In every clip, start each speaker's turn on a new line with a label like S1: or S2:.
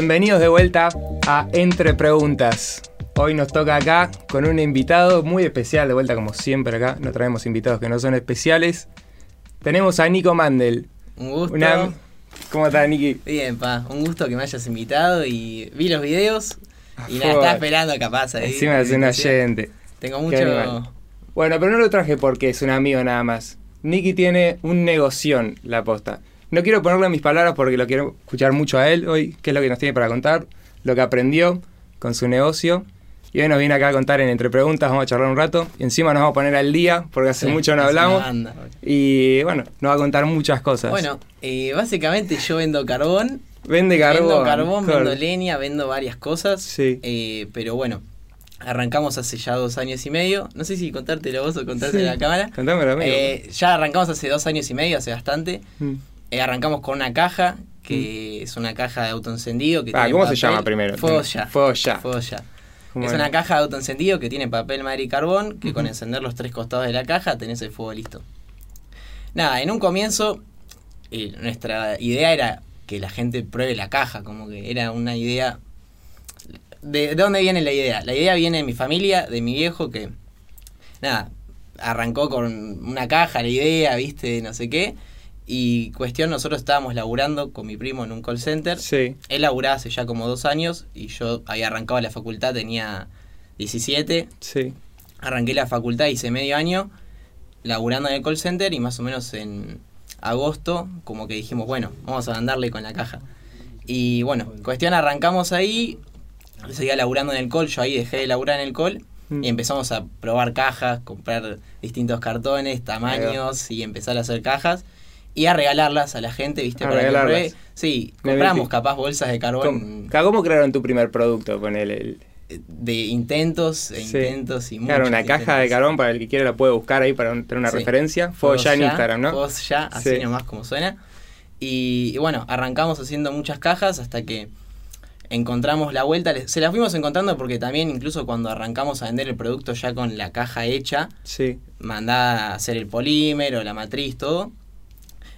S1: Bienvenidos de vuelta a Entre Preguntas. Hoy nos toca acá con un invitado muy especial, de vuelta como siempre acá, no traemos invitados que no son especiales. Tenemos a Nico Mandel.
S2: Un gusto.
S1: Una- ¿Cómo estás, Niki?
S2: Bien, pa. Un gusto que me hayas invitado y vi los videos y nada, estaba esperando capaz ahí.
S1: Encima de un oyente.
S2: Tengo mucho.
S1: Bueno, pero no lo traje porque es un amigo nada más. Nicky tiene un negoción, la posta. No quiero ponerle mis palabras porque lo quiero escuchar mucho a él hoy, qué es lo que nos tiene para contar, lo que aprendió con su negocio. Y hoy nos viene acá a contar en Entre Preguntas, vamos a charlar un rato. Y encima nos vamos a poner al día porque hace
S2: Sí,
S1: mucho no hablamos. Y bueno, nos va a contar muchas cosas.
S2: Bueno, eh, básicamente yo vendo carbón.
S1: vende carbón.
S2: Vendo carbón, vendo leña, vendo varias cosas.
S1: Sí.
S2: Eh, pero bueno, arrancamos hace ya dos años y medio. No sé si contártelo vos o contártelo
S1: Sí.
S2: a la cámara.
S1: Contámelo, amigo.
S2: Eh, ya arrancamos hace dos años y medio, hace bastante.
S1: Mm.
S2: Eh, arrancamos con una caja, que es una caja de autoencendido. Que
S1: Ah,
S2: tiene
S1: ¿cómo se llama primero?
S2: Ya.
S1: Fuego ya. ¿Cómo
S2: Es una caja de autoencendido que tiene papel, madera y carbón, que con encender los tres costados de la caja tenés el fuego listo. Nada, en un comienzo eh, nuestra idea era que la gente pruebe la caja, como que era una idea... ¿De, de dónde viene la idea? La idea viene de mi familia, de mi viejo, que nada, arrancó con una caja, la idea, viste, no sé qué. Y cuestión, nosotros estábamos laburando con mi primo en un call center.
S1: Sí.
S2: Él laburaba hace ya como dos años y yo había arrancado la facultad, tenía 17.
S1: Sí.
S2: Arranqué la facultad, hice medio año laburando en el call center y más o menos en agosto como que dijimos, bueno, vamos a andarle con la caja. Y bueno, cuestión, arrancamos ahí, seguía laburando en el call, yo ahí dejé de laburar en el call
S1: Mm.
S2: y empezamos a probar cajas, comprar distintos cartones, tamaños y empezar a hacer cajas y a regalarlas a la gente, ¿viste?
S1: A
S2: Para que
S1: regalarlas.
S2: pruebe. Sí, compramos capaz bolsas de carbón
S1: ¿Cómo, ¿Cómo crearon tu primer producto? Ponele el,
S2: de intentos e
S1: Sí.
S2: intentos y
S1: Claro,
S2: muchos
S1: una caja de carbón para el que quiera la puede buscar ahí para un- tener una
S2: Sí.
S1: referencia. Fuego ya en Instagram, ¿no?
S2: Fuegos ya, así
S1: Sí.
S2: nomás como suena. Y, y bueno, arrancamos haciendo muchas cajas hasta que encontramos la vuelta. Se la fuimos encontrando porque también incluso cuando arrancamos a vender el producto ya con la caja hecha,
S1: Sí.
S2: mandada a hacer el polímero, la matriz, todo.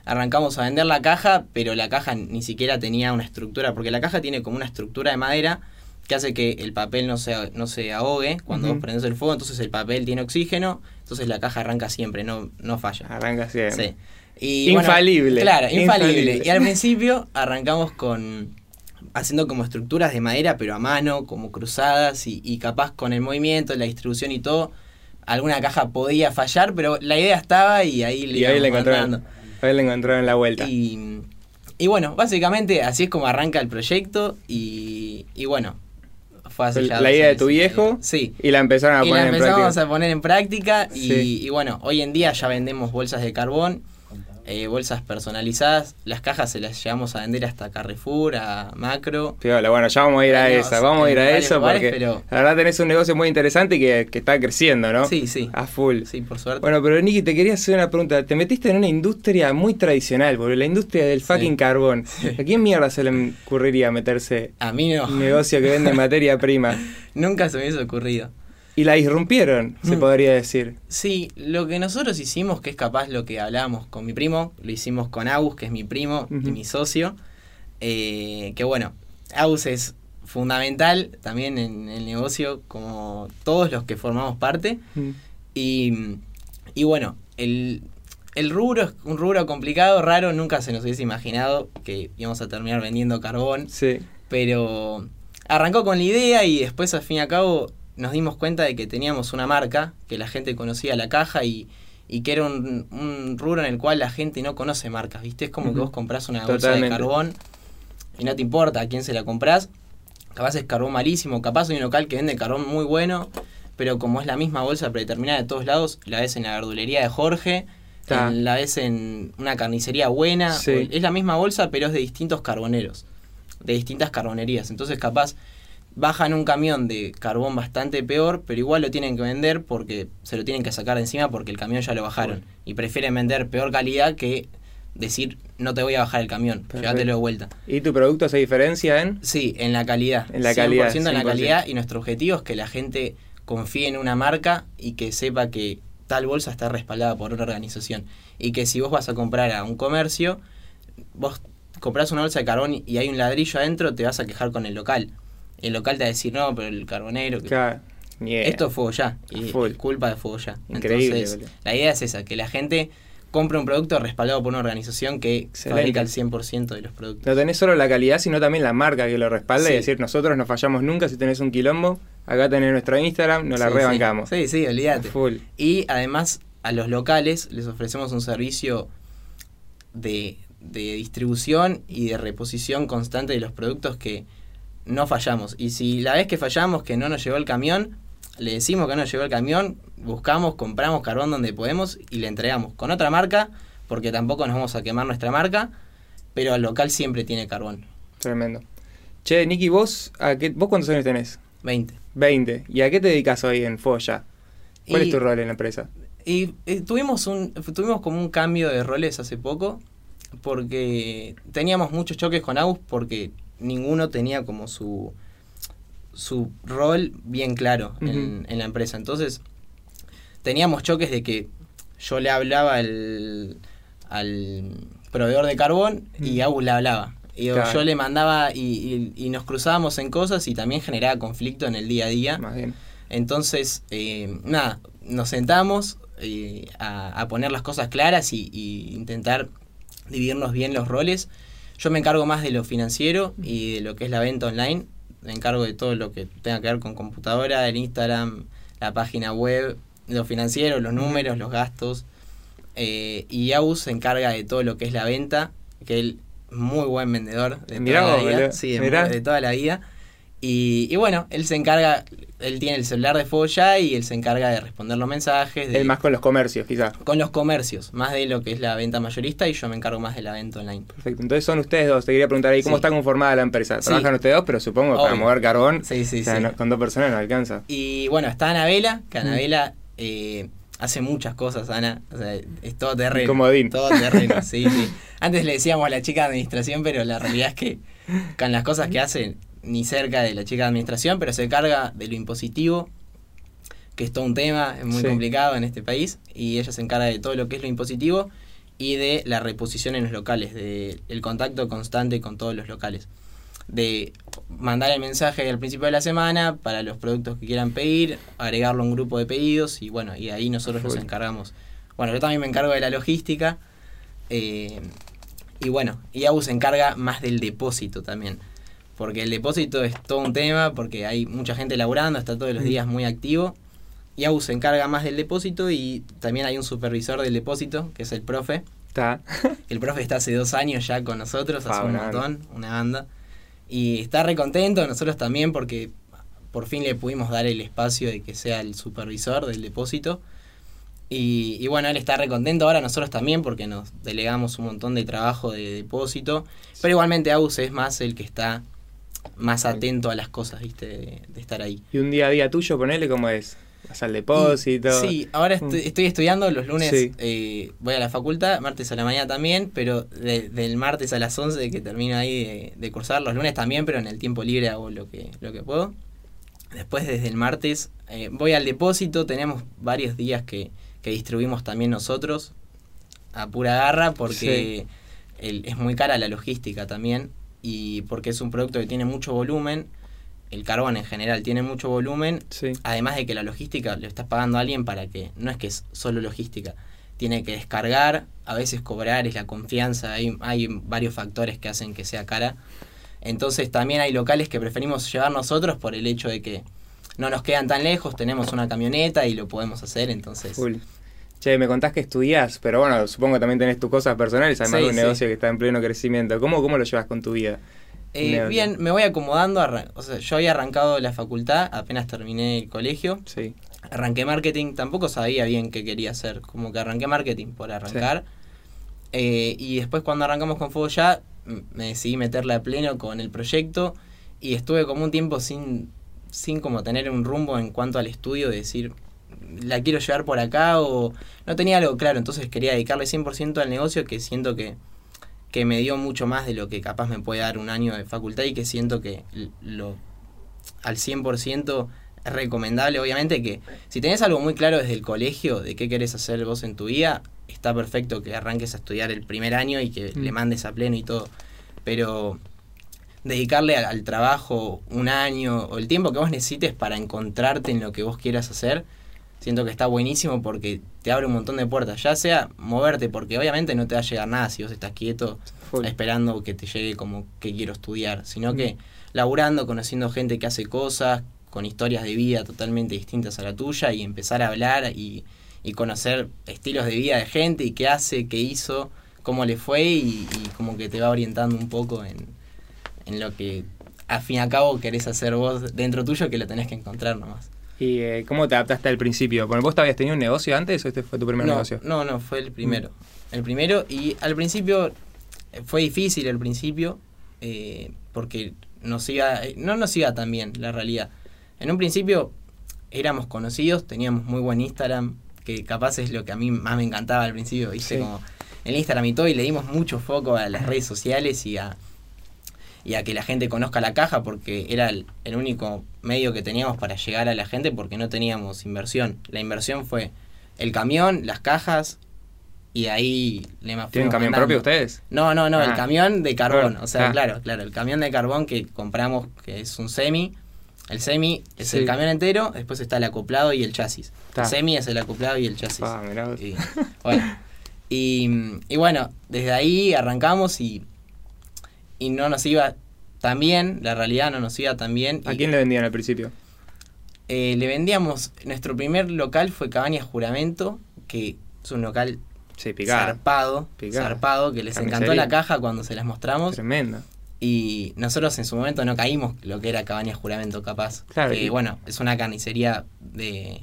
S2: Arrancamos a vender la caja, pero la caja ni siquiera tenía una estructura, porque la caja tiene como una estructura de madera que hace que el papel no se, no se ahogue cuando vos prendés el fuego, entonces el papel tiene oxígeno, entonces la caja arranca siempre, no, no falla.
S1: Arranca así.
S2: Sí. Y, bueno,
S1: Infalible.
S2: claro, infalible.
S1: Infalible.
S2: Y al principio arrancamos con haciendo como estructuras de madera, pero a mano, como cruzadas, y, y capaz con el movimiento, la distribución y todo, alguna caja podía fallar, pero la idea estaba y ahí le
S1: Y ahí
S2: íbamos mandando.
S1: Ahí le encontraron la vuelta.
S2: Y, y bueno, básicamente así es como arranca el proyecto y, y bueno, fue hace ya
S1: la idea de tu viejo
S2: Sí.
S1: y la empezaron a
S2: Y la
S1: poner en
S2: empezamos
S1: práctica.
S2: a poner en práctica y,
S1: Sí.
S2: y bueno, hoy en día ya vendemos bolsas de carbón, eh, bolsas personalizadas, las cajas se las llevamos a vender hasta Carrefour, a Macro.
S1: Piola, bueno, ya vamos a ir a esa, vamos a ir a eso
S2: lugares,
S1: porque
S2: pero-
S1: la verdad tenés un negocio muy interesante y que, que está creciendo, ¿no?
S2: Sí, sí.
S1: A full.
S2: Sí, por suerte.
S1: Bueno, pero Nicky, te quería hacer una pregunta. Te metiste en una industria muy tradicional, boludo, la industria del fucking carbón. ¿A quién mierda se le ocurriría meterse
S2: a mí no.
S1: un negocio que vende materia prima?
S2: Nunca se me hubiese ocurrido.
S1: Y la irrumpieron, se
S2: Mm.
S1: podría decir.
S2: Sí, lo que nosotros hicimos, que es capaz lo que hablábamos con mi primo, lo hicimos con Agus, que es mi primo y mi socio. eh, que bueno, Agus es fundamental también en el negocio, como todos los que formamos parte.
S1: Mm.
S2: Y, y bueno, el, el rubro es un rubro complicado, raro, nunca se nos hubiese imaginado que íbamos a terminar vendiendo carbón.
S1: Sí.
S2: Pero arrancó con la idea y después al fin y al cabo nos dimos cuenta de que teníamos una marca, que la gente conocía la caja y, y que era un, un rubro en el cual la gente no conoce marcas, ¿viste? Es como que vos compras una bolsa de carbón y no te importa a quién se la compras. Capaz es carbón malísimo, capaz hay un local que vende carbón muy bueno, pero como es la misma bolsa predeterminada de todos lados, la ves en la verdulería de Jorge, en- la ves en una carnicería buena,
S1: Sí.
S2: es la misma bolsa pero es de distintos carboneros, de distintas carbonerías. Entonces capaz bajan un camión de carbón bastante peor, pero igual lo tienen que vender porque se lo tienen que sacar de encima porque el camión ya lo bajaron. Y prefieren vender peor calidad que decir no te voy a bajar el camión,
S1: Perfecto.
S2: llévatelo de vuelta.
S1: ¿Y tu producto se diferencia en?
S2: Sí, en la calidad.
S1: En la calidad,
S2: 100% en la
S1: 100%.
S2: calidad y nuestro objetivo es que la gente confíe en una marca y que sepa que tal bolsa está respaldada por una organización. Y que si vos vas a comprar a un comercio, vos compras una bolsa de carbón y hay un ladrillo adentro, te vas a quejar con el local. El local te va a decir, no, pero el carbonero... que-
S1: Claro. Yeah.
S2: Esto es fuego ya. Y
S1: Full.
S2: es culpa de fuego ya.
S1: Increíble,
S2: Entonces,
S1: boludo.
S2: la idea es esa, que la gente compre un producto respaldado por una organización que
S1: Excelente.
S2: fabrica el 100% de los productos.
S1: No tenés solo la calidad, sino también la marca que lo respalda
S2: Sí.
S1: y decir, nosotros no fallamos nunca si tenés un quilombo, acá tenés nuestro Instagram, nos la
S2: Sí,
S1: rebancamos.
S2: Sí, sí, olvídate.
S1: Full.
S2: Y además a los locales les ofrecemos un servicio de, de distribución y de reposición constante de los productos que no fallamos. Y si la vez que fallamos, que no nos llegó el camión, le decimos que no nos llegó el camión, buscamos, compramos carbón donde podemos y le entregamos con otra marca, porque tampoco nos vamos a quemar nuestra marca, pero el local siempre tiene carbón.
S1: Tremendo. Che, Nicky, ¿vos, a qué, ¿vos cuántos años tenés?
S2: 20.
S1: 20. ¿Y a qué te dedicas hoy en Foya? ¿Cuál
S2: Y-
S1: es tu rol en la empresa?
S2: Y eh, tuvimos un tuvimos como un cambio de roles hace poco porque teníamos muchos choques con Agus porque ninguno tenía como su su rol bien claro en, la empresa. Entonces teníamos choques de que yo le hablaba al, al proveedor de carbón y. Agus le hablaba. Y yo-
S1: Claro.
S2: yo le mandaba y, y- y nos cruzábamos en cosas y también generaba conflicto en el día a día.
S1: Más bien.
S2: Entonces, eh, nada, nos sentamos eh, a, a poner las cosas claras y, y intentar dividirnos bien los roles. Yo me encargo más de lo financiero y de lo que es la venta online. Me encargo de todo lo que tenga que ver con computadora, el Instagram, la página web, lo financiero, los números, los gastos. Eh, y Aus se encarga de todo lo que es la venta, que él es muy buen vendedor de
S1: Mirá
S2: toda
S1: vos,
S2: la vida. Sí, de toda la vida. Y, y bueno, él se encarga, él tiene el celular de fuego ya y él se encarga de responder los mensajes, de-
S1: El más con los comercios, quizás.
S2: con los comercios, más de lo que es la venta mayorista y yo me encargo más de la venta online.
S1: Perfecto. Entonces son ustedes dos. Te quería preguntar ahí cómo
S2: Sí.
S1: está conformada la empresa.
S2: Sí.
S1: Trabajan ustedes dos, pero supongo que para
S2: Obvio.
S1: mover carbón,
S2: Sí, sí,
S1: o sea,
S2: sí.
S1: no- con dos personas no alcanza.
S2: Y bueno, está Anabela, que
S1: Mm.
S2: Anabela eh, hace muchas cosas, Ana. O sea, es todo terreno.
S1: Comodín.
S2: Todo terreno, sí, sí. Antes le decíamos a la chica de administración, pero la realidad es que con las cosas que hace, ni cerca de la chica de administración, pero se carga de lo impositivo, que es todo un tema, es muy
S1: Sí.
S2: complicado en este país, y ella se encarga de todo lo que es lo impositivo y de la reposición en los locales, de el contacto constante con todos los locales. De mandar el mensaje al principio de la semana para los productos que quieran pedir, agregarlo a un grupo de pedidos y bueno, y ahí nosotros nos
S1: Full.
S2: encargamos. Bueno, yo también me encargo de la logística eh, y bueno, y AU se encarga más del depósito también. Porque el depósito es todo un tema, porque hay mucha gente laburando, está todos los
S1: Mm.
S2: días muy activo. Y AU se encarga más del depósito y también hay un supervisor del depósito, que es el profe.
S1: Está.
S2: El profe está hace dos años ya con nosotros, hace un montón, una banda. Y está re contento, nosotros también, porque por fin le pudimos dar el espacio de que sea el supervisor del depósito. Y, y bueno, él está re contento ahora, nosotros también, porque nos delegamos un montón de trabajo de depósito. Pero igualmente Aus es más el que está más atento a las cosas, ¿viste? De, de estar ahí.
S1: Y un día a día tuyo, ponele cómo es. Vas al depósito.
S2: Y- sí, ahora estoy,
S1: Mm.
S2: estoy estudiando los lunes,
S1: Sí.
S2: eh, voy a la facultad, martes a la mañana también, pero de- del martes a las 11 que termino ahí de, de cursar, los lunes también, pero en el tiempo libre hago lo que, lo que puedo. Después desde el martes eh, voy al depósito, tenemos varios días que, que distribuimos también nosotros a pura garra porque el- es muy cara la logística también y porque es un producto que tiene mucho volumen, el carbón en general tiene mucho volumen
S1: Sí.
S2: Además de que la logística le estás pagando a alguien para que, no es que es solo logística, tiene que descargar, a veces cobrar, es la confianza, hay, hay varios factores que hacen que sea cara. Entonces también hay locales que preferimos llevar nosotros por el hecho de que no nos quedan tan lejos, tenemos una camioneta y lo podemos hacer, entonces...
S1: Full. Che, me contás que estudiás, pero bueno, supongo que también tenés tus cosas personales, además
S2: Sí,
S1: de un
S2: sí.
S1: negocio que está en pleno crecimiento. ¿Cómo, cómo lo llevas con tu vida?
S2: Eh, bien, me voy acomodando, o sea, yo había arrancado la facultad, apenas terminé el colegio,
S1: Sí.
S2: arranqué marketing, tampoco sabía bien qué quería hacer, como que arranqué marketing por arrancar. Eh, y después cuando arrancamos con Fuego Ya, me decidí meterle a pleno con el proyecto y estuve como un tiempo sin, sin como tener un rumbo en cuanto al estudio, de decir, la quiero llevar por acá o no tenía algo claro, entonces quería dedicarle 100% al negocio que siento que, que me dio mucho más de lo que capaz me puede dar un año de facultad y que siento que lo al 100% es recomendable, obviamente que si tenés algo muy claro desde el colegio de qué querés hacer vos en tu vida, está perfecto que arranques a estudiar el primer año y que
S1: Mm.
S2: le mandes a pleno y todo. pero dedicarle al, al trabajo un año o el tiempo que vos necesites para encontrarte en lo que vos quieras hacer, siento que está buenísimo porque te abre un montón de puertas, ya sea moverte, porque obviamente no te va a llegar nada si vos estás quieto
S1: Full.
S2: esperando que te llegue como que quiero estudiar, sino
S1: Mm.
S2: que laburando, conociendo gente que hace cosas, con historias de vida totalmente distintas a la tuya y empezar a hablar y, y conocer estilos de vida de gente y qué hace, qué hizo, cómo le fue y, y como que te va orientando un poco en, en lo que a fin y a cabo querés hacer vos dentro tuyo que lo tenés que encontrar nomás.
S1: ¿Y eh, cómo te adaptaste al principio? Bueno, ¿Vos te habías tenido un negocio antes o este fue tu primer
S2: no,
S1: negocio?
S2: No, no, fue el primero. El primero y al principio eh, fue difícil al principio eh, porque nos iba, eh, no nos iba tan bien la realidad. En un principio éramos conocidos, teníamos muy buen Instagram, que capaz es lo que a mí más me encantaba al principio, viste,
S1: Sí.
S2: como el Instagram y todo, y le dimos mucho foco a las redes sociales y a, y a que la gente conozca la caja, porque era el, el único medio que teníamos para llegar a la gente, porque no teníamos inversión. La inversión fue el camión, las cajas, y de ahí le
S1: ¿Tienen camión propio ustedes?
S2: No, no, no, el
S1: Ah.
S2: camión de carbón. O sea,
S1: ah.
S2: claro, claro, el camión de carbón que compramos, que es un semi. El semi es
S1: Sí.
S2: el camión entero, después está el acoplado y el chasis.
S1: Ta.
S2: El semi es el acoplado y el chasis.
S1: Ah, mirá.
S2: Y, bueno, y, y bueno, desde ahí arrancamos y, y no nos iba tan bien, la realidad no nos iba tan bien.
S1: ¿A
S2: y,
S1: quién le vendían al principio?
S2: eh, le vendíamos, nuestro primer local fue Cabañas Juramento, que es un local
S1: Sí, picada.
S2: zarpado,
S1: Picada.
S2: zarpado, que les encantó la caja cuando se las mostramos.
S1: Tremendo.
S2: Y nosotros en su momento no caímos lo que era Cabañas Juramento, capaz.
S1: Claro,
S2: Que
S1: y-
S2: bueno, es una carnicería de,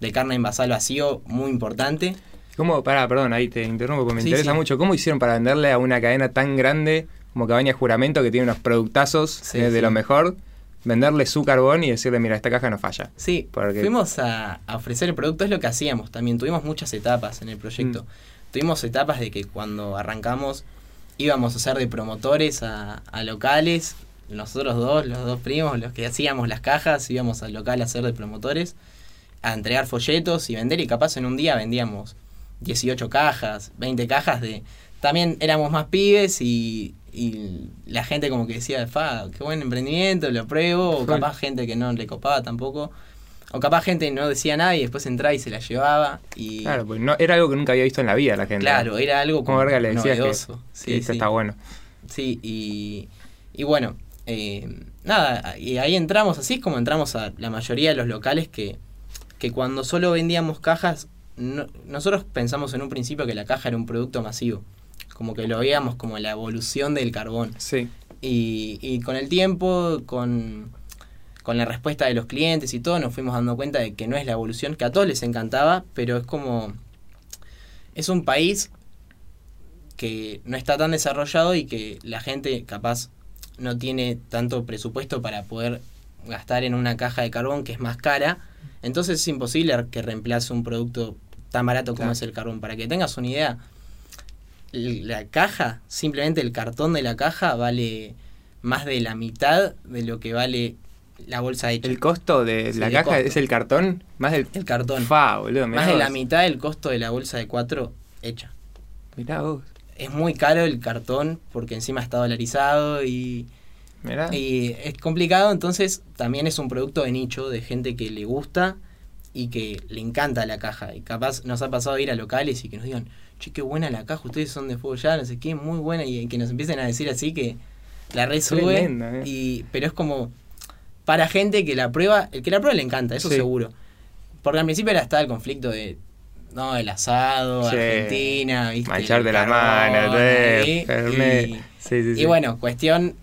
S2: de carne envasada al vacío muy importante.
S1: ¿Cómo, pará, perdón, ahí te interrumpo porque me
S2: Sí,
S1: interesa
S2: sí.
S1: mucho. ¿Cómo hicieron para venderle a una cadena tan grande como Cabaña Juramento que tiene unos productazos
S2: Sí,
S1: eh, de
S2: sí.
S1: lo mejor? Venderle su carbón y decirle, mira, esta caja no falla.
S2: Sí,
S1: Porque-
S2: fuimos a, a ofrecer el producto, es lo que hacíamos también. Tuvimos muchas etapas en el proyecto.
S1: Mm.
S2: Tuvimos etapas de que cuando arrancamos íbamos a ser de promotores a, a locales. Nosotros dos, los dos primos, los que hacíamos las cajas, íbamos al local a ser de promotores, a entregar folletos y vender. Y capaz en un día vendíamos 18 cajas, 20 cajas de... También éramos más pibes y, y la gente como que decía, fa, qué buen emprendimiento, lo pruebo. O capaz gente que no le copaba tampoco. O capaz gente no decía nada y después entraba y se la llevaba. Y
S1: Claro, pues no, era algo que nunca había visto en la vida la gente.
S2: Claro, era algo
S1: Como
S2: como
S1: verga le decías que,
S2: novedoso.
S1: que
S2: Sí,
S1: esto
S2: sí.
S1: está bueno.
S2: Sí, y, y bueno, eh, nada, y ahí entramos, así es como entramos a la mayoría de los locales que, que cuando solo vendíamos cajas, no- nosotros pensamos en un principio que la caja era un producto masivo, como que lo veíamos como la evolución del carbón.
S1: Sí.
S2: Y, y con el tiempo, con, con la respuesta de los clientes y todo, nos fuimos dando cuenta de que no es la evolución, que a todos les encantaba, pero es como... Es un país que no está tan desarrollado y que la gente capaz no tiene tanto presupuesto para poder gastar en una caja de carbón que es más cara. Entonces es imposible que reemplace un producto tan barato como
S1: Claro.
S2: es el carbón. Para que tengas una idea, la caja, simplemente el cartón de la caja vale más de la mitad de lo que vale la bolsa hecha.
S1: El costo de
S2: Sí,
S1: la caja
S2: costo.
S1: es el cartón, más del
S2: El cartón.
S1: Fa, boludo,
S2: más de la mitad del costo de la bolsa de cuatro hecha.
S1: Mirá vos.
S2: Es muy caro el cartón porque encima está dolarizado y,
S1: Mirá.
S2: y es complicado, entonces también es un producto de nicho, de gente que le gusta y que le encanta la caja. Y capaz nos ha pasado ir a locales y que nos digan, che, qué buena la caja, ustedes son de fuego ya, no sé qué, muy buena, y que nos empiecen a decir así que la re sube.
S1: Eh.
S2: y, pero es como para gente que la prueba, el que la prueba le encanta, eso
S1: Sí.
S2: seguro. Porque al principio era estaba el conflicto de no, el asado,
S1: Sí.
S2: Argentina, ¿viste?
S1: Manchar de
S2: El
S1: la mano,
S2: carbón ahí,
S1: Fernet.
S2: y-
S1: Sí, sí, sí.
S2: y bueno, cuestión,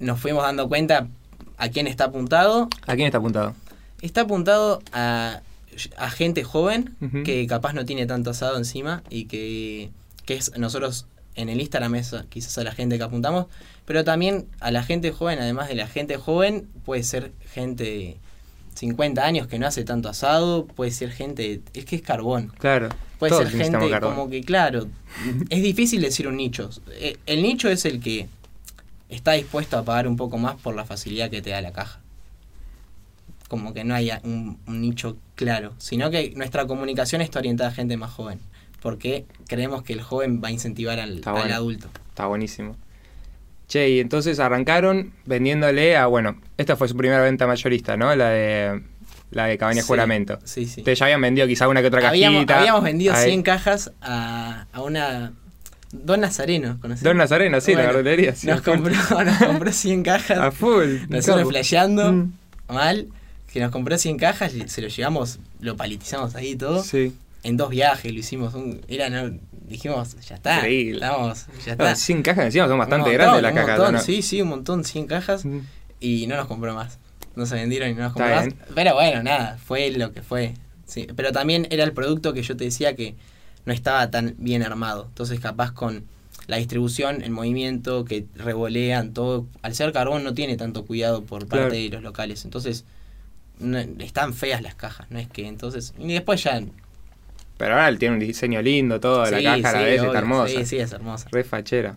S2: nos fuimos dando cuenta a quién está apuntado.
S1: ¿A quién está apuntado?
S2: Está apuntado a, a gente joven que capaz no tiene tanto asado encima y que, que es nosotros en el Instagram es quizás a la gente que apuntamos, pero también a la gente joven, además de la gente joven, puede ser gente de 50 años que no hace tanto asado, puede ser gente, es que es carbón.
S1: Claro.
S2: Puede ser gente
S1: carbón.
S2: como que, claro, es difícil decir un nicho. Eh, El nicho es el que está dispuesto a pagar un poco más por la facilidad que te da la caja. Como que no hay un, un nicho claro, sino que nuestra comunicación está orientada a gente más joven, porque creemos que el joven va a incentivar al,
S1: Está
S2: al
S1: bueno.
S2: adulto.
S1: Está buenísimo. Che, y entonces arrancaron vendiéndole a, bueno, esta fue su primera venta mayorista, ¿no? La de la de Cabaña
S2: Sí,
S1: Juramento.
S2: Sí, sí.
S1: Ustedes ya habían vendido quizá una que otra cajita.
S2: habíamos vendido
S1: Ahí.
S2: 100 cajas a, a una... Don Nazareno, ¿conocés?
S1: Don Nazareno, sí, la verdulería. sí,
S2: nos, compró, nos compró 100 cajas.
S1: A full.
S2: Nosotros flasheando
S1: Mm,
S2: mal, que nos compró 100 cajas se lo llevamos, lo palitizamos ahí y todo.
S1: Sí.
S2: En dos viajes lo hicimos. Un, era, no, dijimos, ya está.
S1: Increíble.
S2: Estamos, ya está.
S1: 100 cajas encima son bastante
S2: Un
S1: grandes
S2: montón,
S1: las
S2: un
S1: cajas,
S2: montón,
S1: ¿no?
S2: Sí, sí, un montón, 100 cajas.
S1: Mm.
S2: Y no nos compró más. No se vendieron y no nos compró más. Pero bueno, nada, fue lo que fue. Sí, pero también era el producto que yo te decía que no estaba tan bien armado. Entonces, capaz con la distribución, el movimiento, que revolean, todo. Al ser carbón no tiene tanto cuidado por parte
S1: Claro.
S2: de los locales. Entonces, no- están feas las cajas, no es que entonces. Y después ya.
S1: Pero ahora tiene un diseño lindo, todo, la
S2: sí,
S1: caja a la vez
S2: obvio,
S1: está hermosa.
S2: Sí, sí, es hermosa.
S1: Re fachera.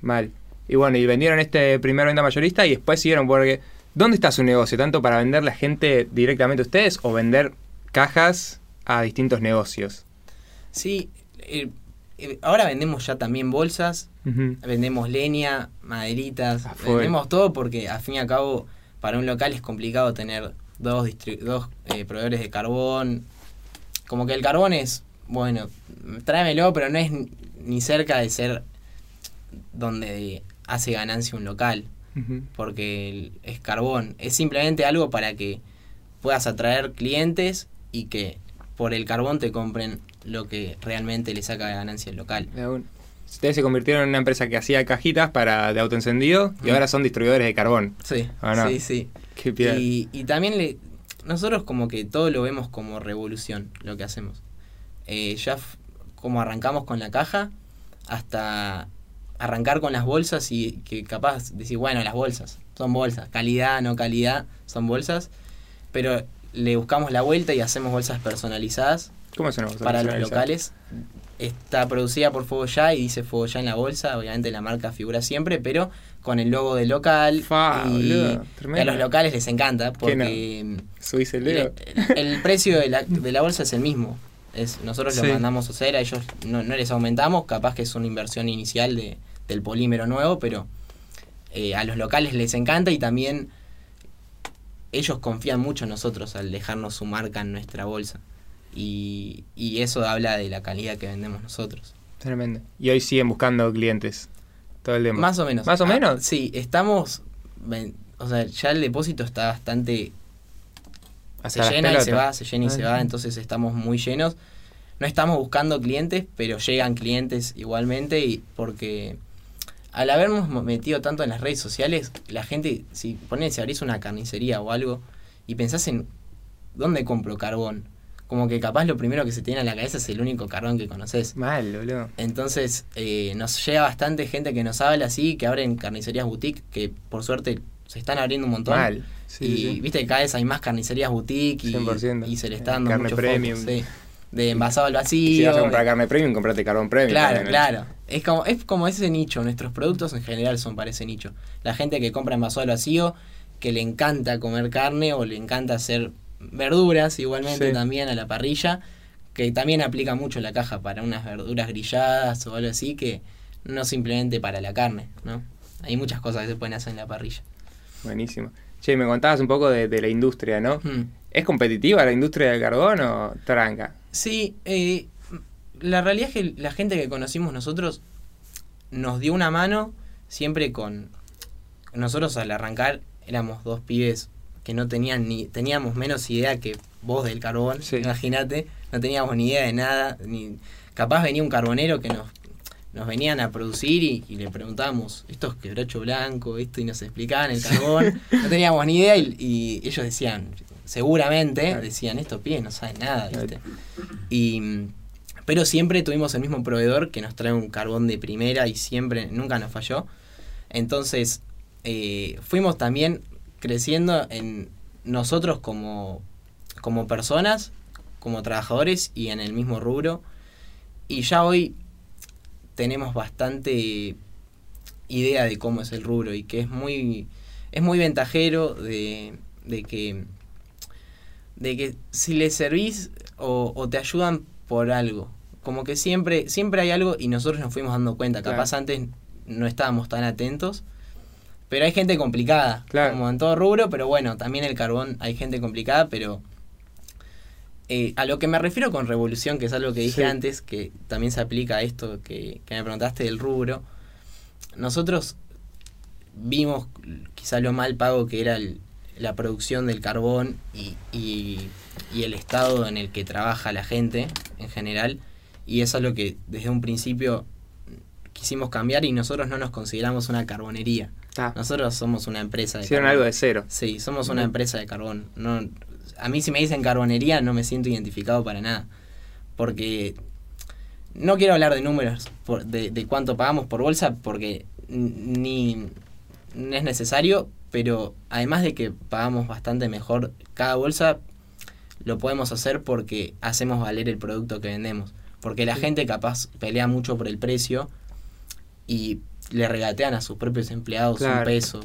S1: Mal. Y bueno, y vendieron este primer venta mayorista y después siguieron porque... ¿Dónde está su negocio? ¿Tanto para vender la gente directamente a ustedes o vender cajas a distintos negocios?
S2: Sí, eh, eh, ahora vendemos ya también bolsas, vendemos leña, maderitas, vendemos todo porque al fin y al cabo para un local es complicado tener dos, dos eh, proveedores de carbón. Como que el carbón es, bueno, tráemelo, pero no es ni- cerca de ser donde hace ganancia un local, porque es carbón, es simplemente algo para que puedas atraer clientes y que por el carbón te compren lo que realmente le saca ganancia el local.
S1: Ustedes se convirtieron en una empresa que hacía cajitas para de autoencendido y
S2: Mm.
S1: ahora son distribuidores de carbón.
S2: Sí,
S1: no.
S2: sí, sí.
S1: Qué.
S2: Y, y también le, nosotros como que todo lo vemos como revolución, lo que hacemos. Eh, ya como arrancamos con la caja, hasta arrancar con las bolsas y que capaz decir, bueno, las bolsas, son bolsas, calidad, no calidad, son bolsas, pero le buscamos la vuelta y hacemos bolsas personalizadas
S1: ¿Cómo es una bolsa
S2: para los locales. Está producida por Fuego Ya y dice Fuego Ya en la bolsa. Obviamente la marca figura siempre, pero con el logo del local.
S1: Fa,
S2: y,
S1: boludo,
S2: y a los locales les encanta porque
S1: Subís el
S2: el, precio de la, de la bolsa es el mismo. Es, nosotros
S1: Sí.
S2: lo mandamos a hacer, a ellos no, no les aumentamos, capaz que es una inversión inicial de, del polímero nuevo, pero eh, a los locales les encanta y también ellos confían mucho en nosotros al dejarnos su marca en nuestra bolsa. Y, y eso habla de la calidad que vendemos nosotros.
S1: Tremendo. Y hoy siguen buscando clientes. Todo el tiempo.
S2: Más o menos.
S1: ¿Más o
S2: Ah,
S1: menos?
S2: sí, estamos... O sea, ya el depósito está bastante
S1: Hasta
S2: se llena y se va, se llena y
S1: Ah,
S2: se va, entonces estamos muy llenos. No estamos buscando clientes, pero llegan clientes igualmente y porque al habernos metido tanto en las redes sociales, la gente, si ponen, si abrís una carnicería o algo y pensás en dónde compro carbón, como que capaz lo primero que se te viene a la cabeza es el único carbón que conoces.
S1: Mal, boludo.
S2: Entonces eh, nos llega bastante gente que nos habla así, que abren carnicerías boutique, que por suerte se están abriendo un montón.
S1: Mal. Sí,
S2: y
S1: sí,
S2: viste que cada vez hay más carnicerías boutique y,
S1: 100%.
S2: y se le está dando
S1: Carne
S2: mucho
S1: premium.
S2: foco, sí. de envasado al vacío.
S1: Si vas a comprar carne premium, comprate carbón premium.
S2: claro,
S1: también, ¿no?
S2: claro. Es como, es como ese nicho. Nuestros productos en general son para ese nicho. La gente que compra envasado al vacío, que le encanta comer carne o le encanta hacer verduras igualmente
S1: Sí.
S2: también a la parrilla, que también aplica mucho la caja para unas verduras grilladas o algo así, que no simplemente para la carne, ¿no? Hay muchas cosas que se pueden hacer en la parrilla.
S1: Buenísimo. Che, me contabas un poco de, de la industria, ¿no?
S2: Hmm.
S1: ¿Es competitiva la industria del carbón o tranca?
S2: Sí, eh, la realidad es que la gente que conocimos nosotros nos dio una mano siempre con... Nosotros al arrancar éramos dos pibes que no tenían ni... Teníamos menos idea que vos del carbón,
S1: Sí.
S2: imagínate. No teníamos ni idea de nada. Ni, capaz venía un carbonero que nos, nos venían a producir y, y le preguntábamos, esto es quebracho blanco, esto, y nos explicaban el carbón. no teníamos ni idea y, y ellos decían, seguramente, decían, estos pibes no saben nada, ¿viste? Y, pero siempre tuvimos el mismo proveedor que nos trae un carbón de primera y siempre, nunca nos falló. Entonces, eh, fuimos también creciendo en nosotros como, como personas, como trabajadores y en el mismo rubro. Y ya hoy tenemos bastante idea de cómo es el rubro y que es muy, es muy ventajero de, de que de que si le servís o, o te ayudan por algo. Como que siempre, siempre hay algo y nosotros nos fuimos dando cuenta.
S1: Claro.
S2: Capaz antes no estábamos tan atentos. Pero hay gente complicada,
S1: Claro.
S2: como en todo rubro, pero bueno, también el carbón hay gente complicada, pero eh, a lo que me refiero con revolución, que es algo que dije
S1: Sí.
S2: antes, que también se aplica a esto que, que me preguntaste del rubro, nosotros vimos quizá lo mal pago que era el- la producción del carbón y, y- y el estado en el que trabaja la gente en general, y eso es lo que desde un principio quisimos cambiar y nosotros no nos consideramos una carbonería.
S1: Ah,
S2: Nosotros somos una empresa de
S1: hicieron
S2: carbón.
S1: algo de cero.
S2: Sí, somos una empresa de carbón. No, a mí si me dicen carbonería no me siento identificado para nada. Porque no quiero hablar de números, por- de, de cuánto pagamos por bolsa, porque ni, ni es necesario, pero además de que pagamos bastante mejor cada bolsa, lo podemos hacer porque hacemos valer el producto que vendemos. Porque la
S1: Sí.
S2: gente capaz pelea mucho por el precio y le regatean a sus propios empleados un
S1: Claro.
S2: peso.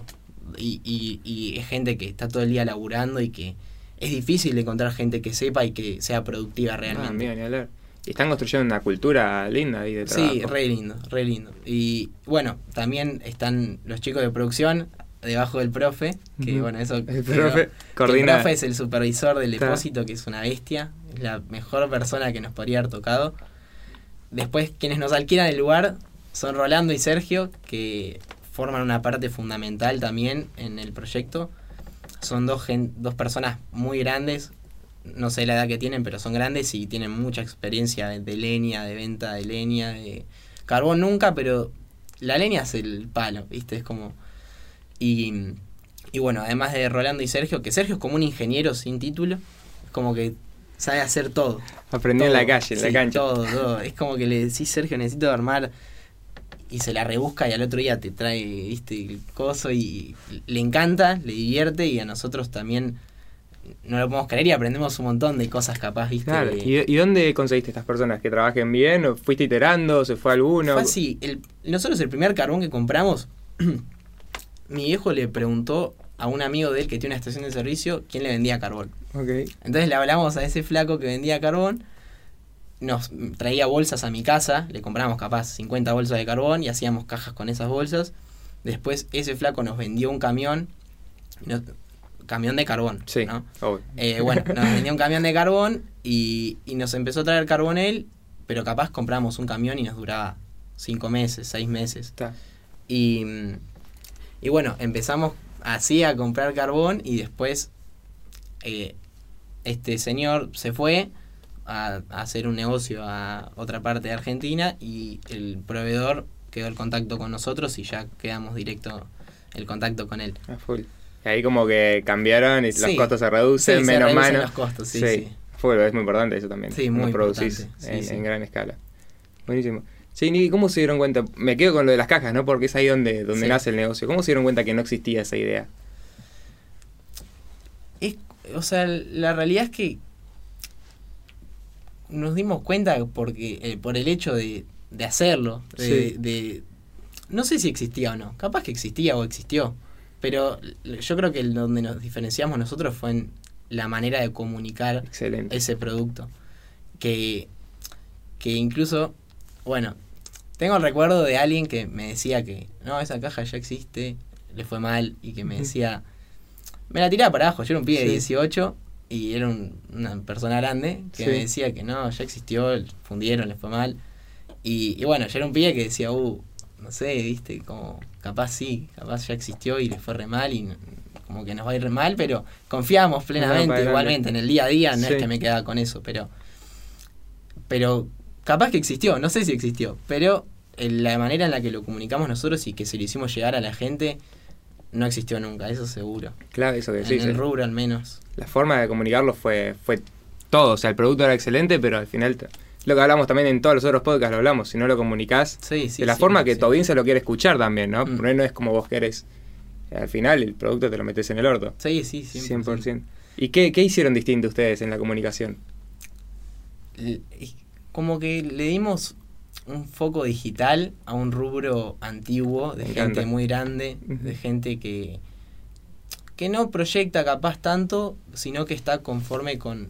S2: Y, y, y es gente que está todo el día laburando y que es difícil encontrar gente que sepa y que sea productiva
S1: Ah,
S2: realmente.
S1: mira, ni hablar. Y están construyendo una cultura linda ahí de trabajo.
S2: Sí, re lindo, re lindo. Y bueno, también están los chicos de producción debajo del profe, que bueno, eso...
S1: El
S2: pero-
S1: profe
S2: el
S1: coordina.
S2: profe es el supervisor del
S1: Claro.
S2: depósito, que es una bestia, es la mejor persona que nos podría haber tocado. Después, quienes nos alquilan el lugar son Rolando y Sergio, que forman una parte fundamental también en el proyecto. Son dos, gen- dos personas muy grandes, no sé la edad que tienen, pero son grandes y tienen mucha experiencia de, de leña, de venta de leña, de carbón nunca, pero la leña es el palo, ¿viste? Es como... Y, y bueno, además de Rolando y Sergio, que Sergio es como un ingeniero sin título, es como que sabe hacer todo.
S1: Aprendió en la calle, en la
S2: Sí,
S1: cancha.
S2: Todo, todo. Es como que le decís, Sergio, necesito armar. Y se la rebusca y al otro día te trae, viste, el coso y le encanta, le divierte y a nosotros también no lo podemos creer y aprendemos un montón de cosas capaz, viste.
S1: Claro. ¿Y, y dónde conseguiste estas personas? ¿Que trabajen bien? ¿O fuiste iterando? ¿Se fue alguno?
S2: Fue así, el, nosotros el primer carbón que compramos, mi viejo le preguntó a un amigo de él que tiene una estación de servicio quién le vendía carbón. Entonces le hablamos a ese flaco que vendía carbón, nos traía bolsas a mi casa, le compramos capaz 50 bolsas de carbón y hacíamos cajas con esas bolsas. Después ese flaco nos vendió un camión, camión de carbón,
S1: Sí.
S2: ¿no? Eh, bueno, nos vendió un camión de carbón y, y nos empezó a traer carbón él, pero capaz compramos un camión y nos duraba 5 meses, 6 meses. Y, y bueno, empezamos así a comprar carbón y después eh, este señor se fue a, a hacer un negocio a otra parte de Argentina y el proveedor quedó el contacto con nosotros y ya quedamos directo el contacto con él.
S1: A full. Y ahí como que cambiaron y los costos se reducen,
S2: Sí, se
S1: menos
S2: reducen
S1: mano.
S2: los costos, sí, sí.
S1: Full, es muy importante eso también.
S2: Sí, muy
S1: producís en, gran escala. Buenísimo. Sí, Niki, ¿cómo se dieron cuenta? Me quedo con lo de las cajas, ¿no? Porque es ahí donde, donde nace el negocio. ¿Cómo se dieron cuenta que no existía esa idea?
S2: Es, o sea, la realidad es que nos dimos cuenta porque eh, por el hecho de, de hacerlo, de,
S1: Sí.
S2: de- no sé si existía o no, capaz que existía o existió, pero yo creo que donde nos diferenciamos nosotros fue en la manera de comunicar
S1: Excelente.
S2: ese producto. Que, que incluso, bueno, tengo el recuerdo de alguien que me decía que, no, esa caja ya existe, le fue mal, y que me decía, me la tiraba para abajo, yo era un pibe de
S1: Sí.
S2: 18 y era un- una persona grande que
S1: Sí.
S2: me decía que no, ya existió, fundieron, le fue mal. Y, y bueno, yo era un pibe que decía, uh, no sé, viste, como capaz sí, capaz ya existió y le fue re mal y como que nos va a ir re mal, pero confiamos plenamente, igualmente, en el día a día, no
S1: Sí.
S2: es que me quedaba con eso, pero pero capaz que existió, no sé si existió, pero en la manera en la que lo comunicamos nosotros y que se lo hicimos llegar a la gente no existió nunca, eso seguro.
S1: Claro, eso que
S2: en
S1: decís.
S2: el
S1: eh.
S2: rubro al menos.
S1: La forma de comunicarlo fue, fue todo. O sea, el producto era excelente, pero al final, lo que hablamos también en todos los otros podcasts, lo hablamos. Si no lo comunicás,
S2: Sí, sí.
S1: de la
S2: sí,
S1: forma que tu audiencia lo quiere escuchar también, ¿no?
S2: Mm.
S1: Porque no es como vos querés. Al final, el producto te lo metes en el orto.
S2: Sí, sí, 100%.
S1: 100%. ¿Y qué, qué hicieron distinto ustedes en la comunicación?
S2: Como que le dimos un foco digital a un rubro antiguo de
S1: Me
S2: gente
S1: encanta.
S2: muy grande, de gente que que no proyecta capaz tanto, sino que está conforme con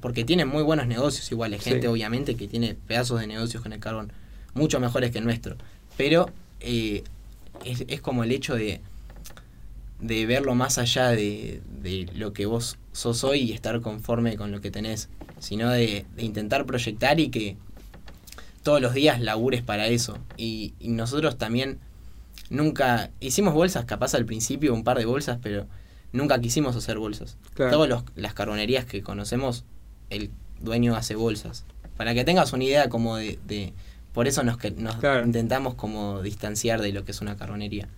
S2: porque tienen muy buenos negocios igual,
S1: Sí.
S2: gente obviamente que tiene pedazos de negocios con el carbón mucho mejores que el nuestro, pero eh, es, es como el hecho de, de verlo más allá de, de lo que vos sos hoy y estar conforme con lo que tenés, sino de, de intentar proyectar y que todos los días labures para eso. Y, y nosotros también nunca hicimos bolsas, capaz al principio un par de bolsas, pero nunca quisimos hacer bolsas.
S1: Claro.
S2: Todas los- las carbonerías que conocemos, el dueño hace bolsas. Para que tengas una idea como de... de- por eso nos, nos
S1: Claro.
S2: intentamos como distanciar de lo que es una carbonería.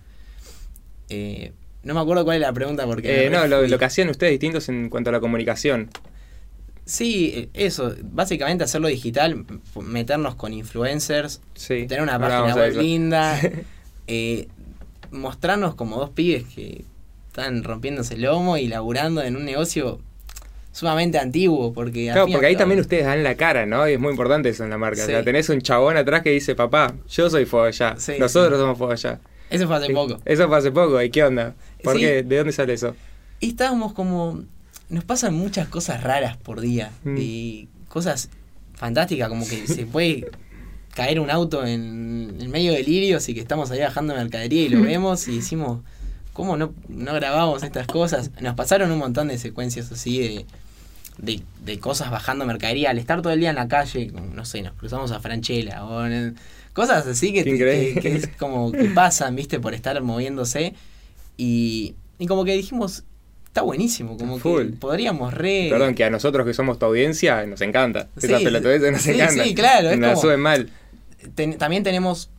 S2: Eh, no me acuerdo cuál es la pregunta porque...
S1: Eh, no, lo, lo que hacían ustedes distintos en cuanto a la comunicación.
S2: Sí, eh, eso. Básicamente hacerlo digital, meternos con influencers,
S1: Sí.
S2: tener una página web linda, eh, mostrarnos como dos pibes que están rompiéndose el lomo y laburando en un negocio sumamente antiguo. Porque,
S1: Claro, porque ahí también ustedes dan la cara, ¿no? Y es muy importante eso en la marca.
S2: Sí.
S1: O sea, tenés un chabón atrás que dice, papá, yo soy Fuego Allá.
S2: Sí,
S1: Nosotros somos Fuego Allá.
S2: Eso fue hace poco.
S1: Eso fue hace poco. ¿Y qué onda? ¿Por qué? ¿De dónde sale eso?
S2: Y estábamos como. Nos pasan muchas cosas raras por día.
S1: Mm.
S2: Y cosas fantásticas, como que se puede caer un auto en, en medio de lirios y que estamos ahí bajando mercadería y lo vemos y decimos, ¿cómo no, no grabamos estas cosas? Nos pasaron un montón de secuencias así de, de, de cosas bajando mercadería. Al estar todo el día en la calle, no sé, nos cruzamos a Franchella o en- cosas así que, que es como que pasan, viste, por estar moviéndose. Y, y como que dijimos, está buenísimo, como
S1: Full.
S2: que podríamos re...
S1: Perdón, que a nosotros que somos tu audiencia nos encanta.
S2: Sí,
S1: nos
S2: sí, sí, claro, es
S1: Nos
S2: como-
S1: suben mal.
S2: ten- también tenemos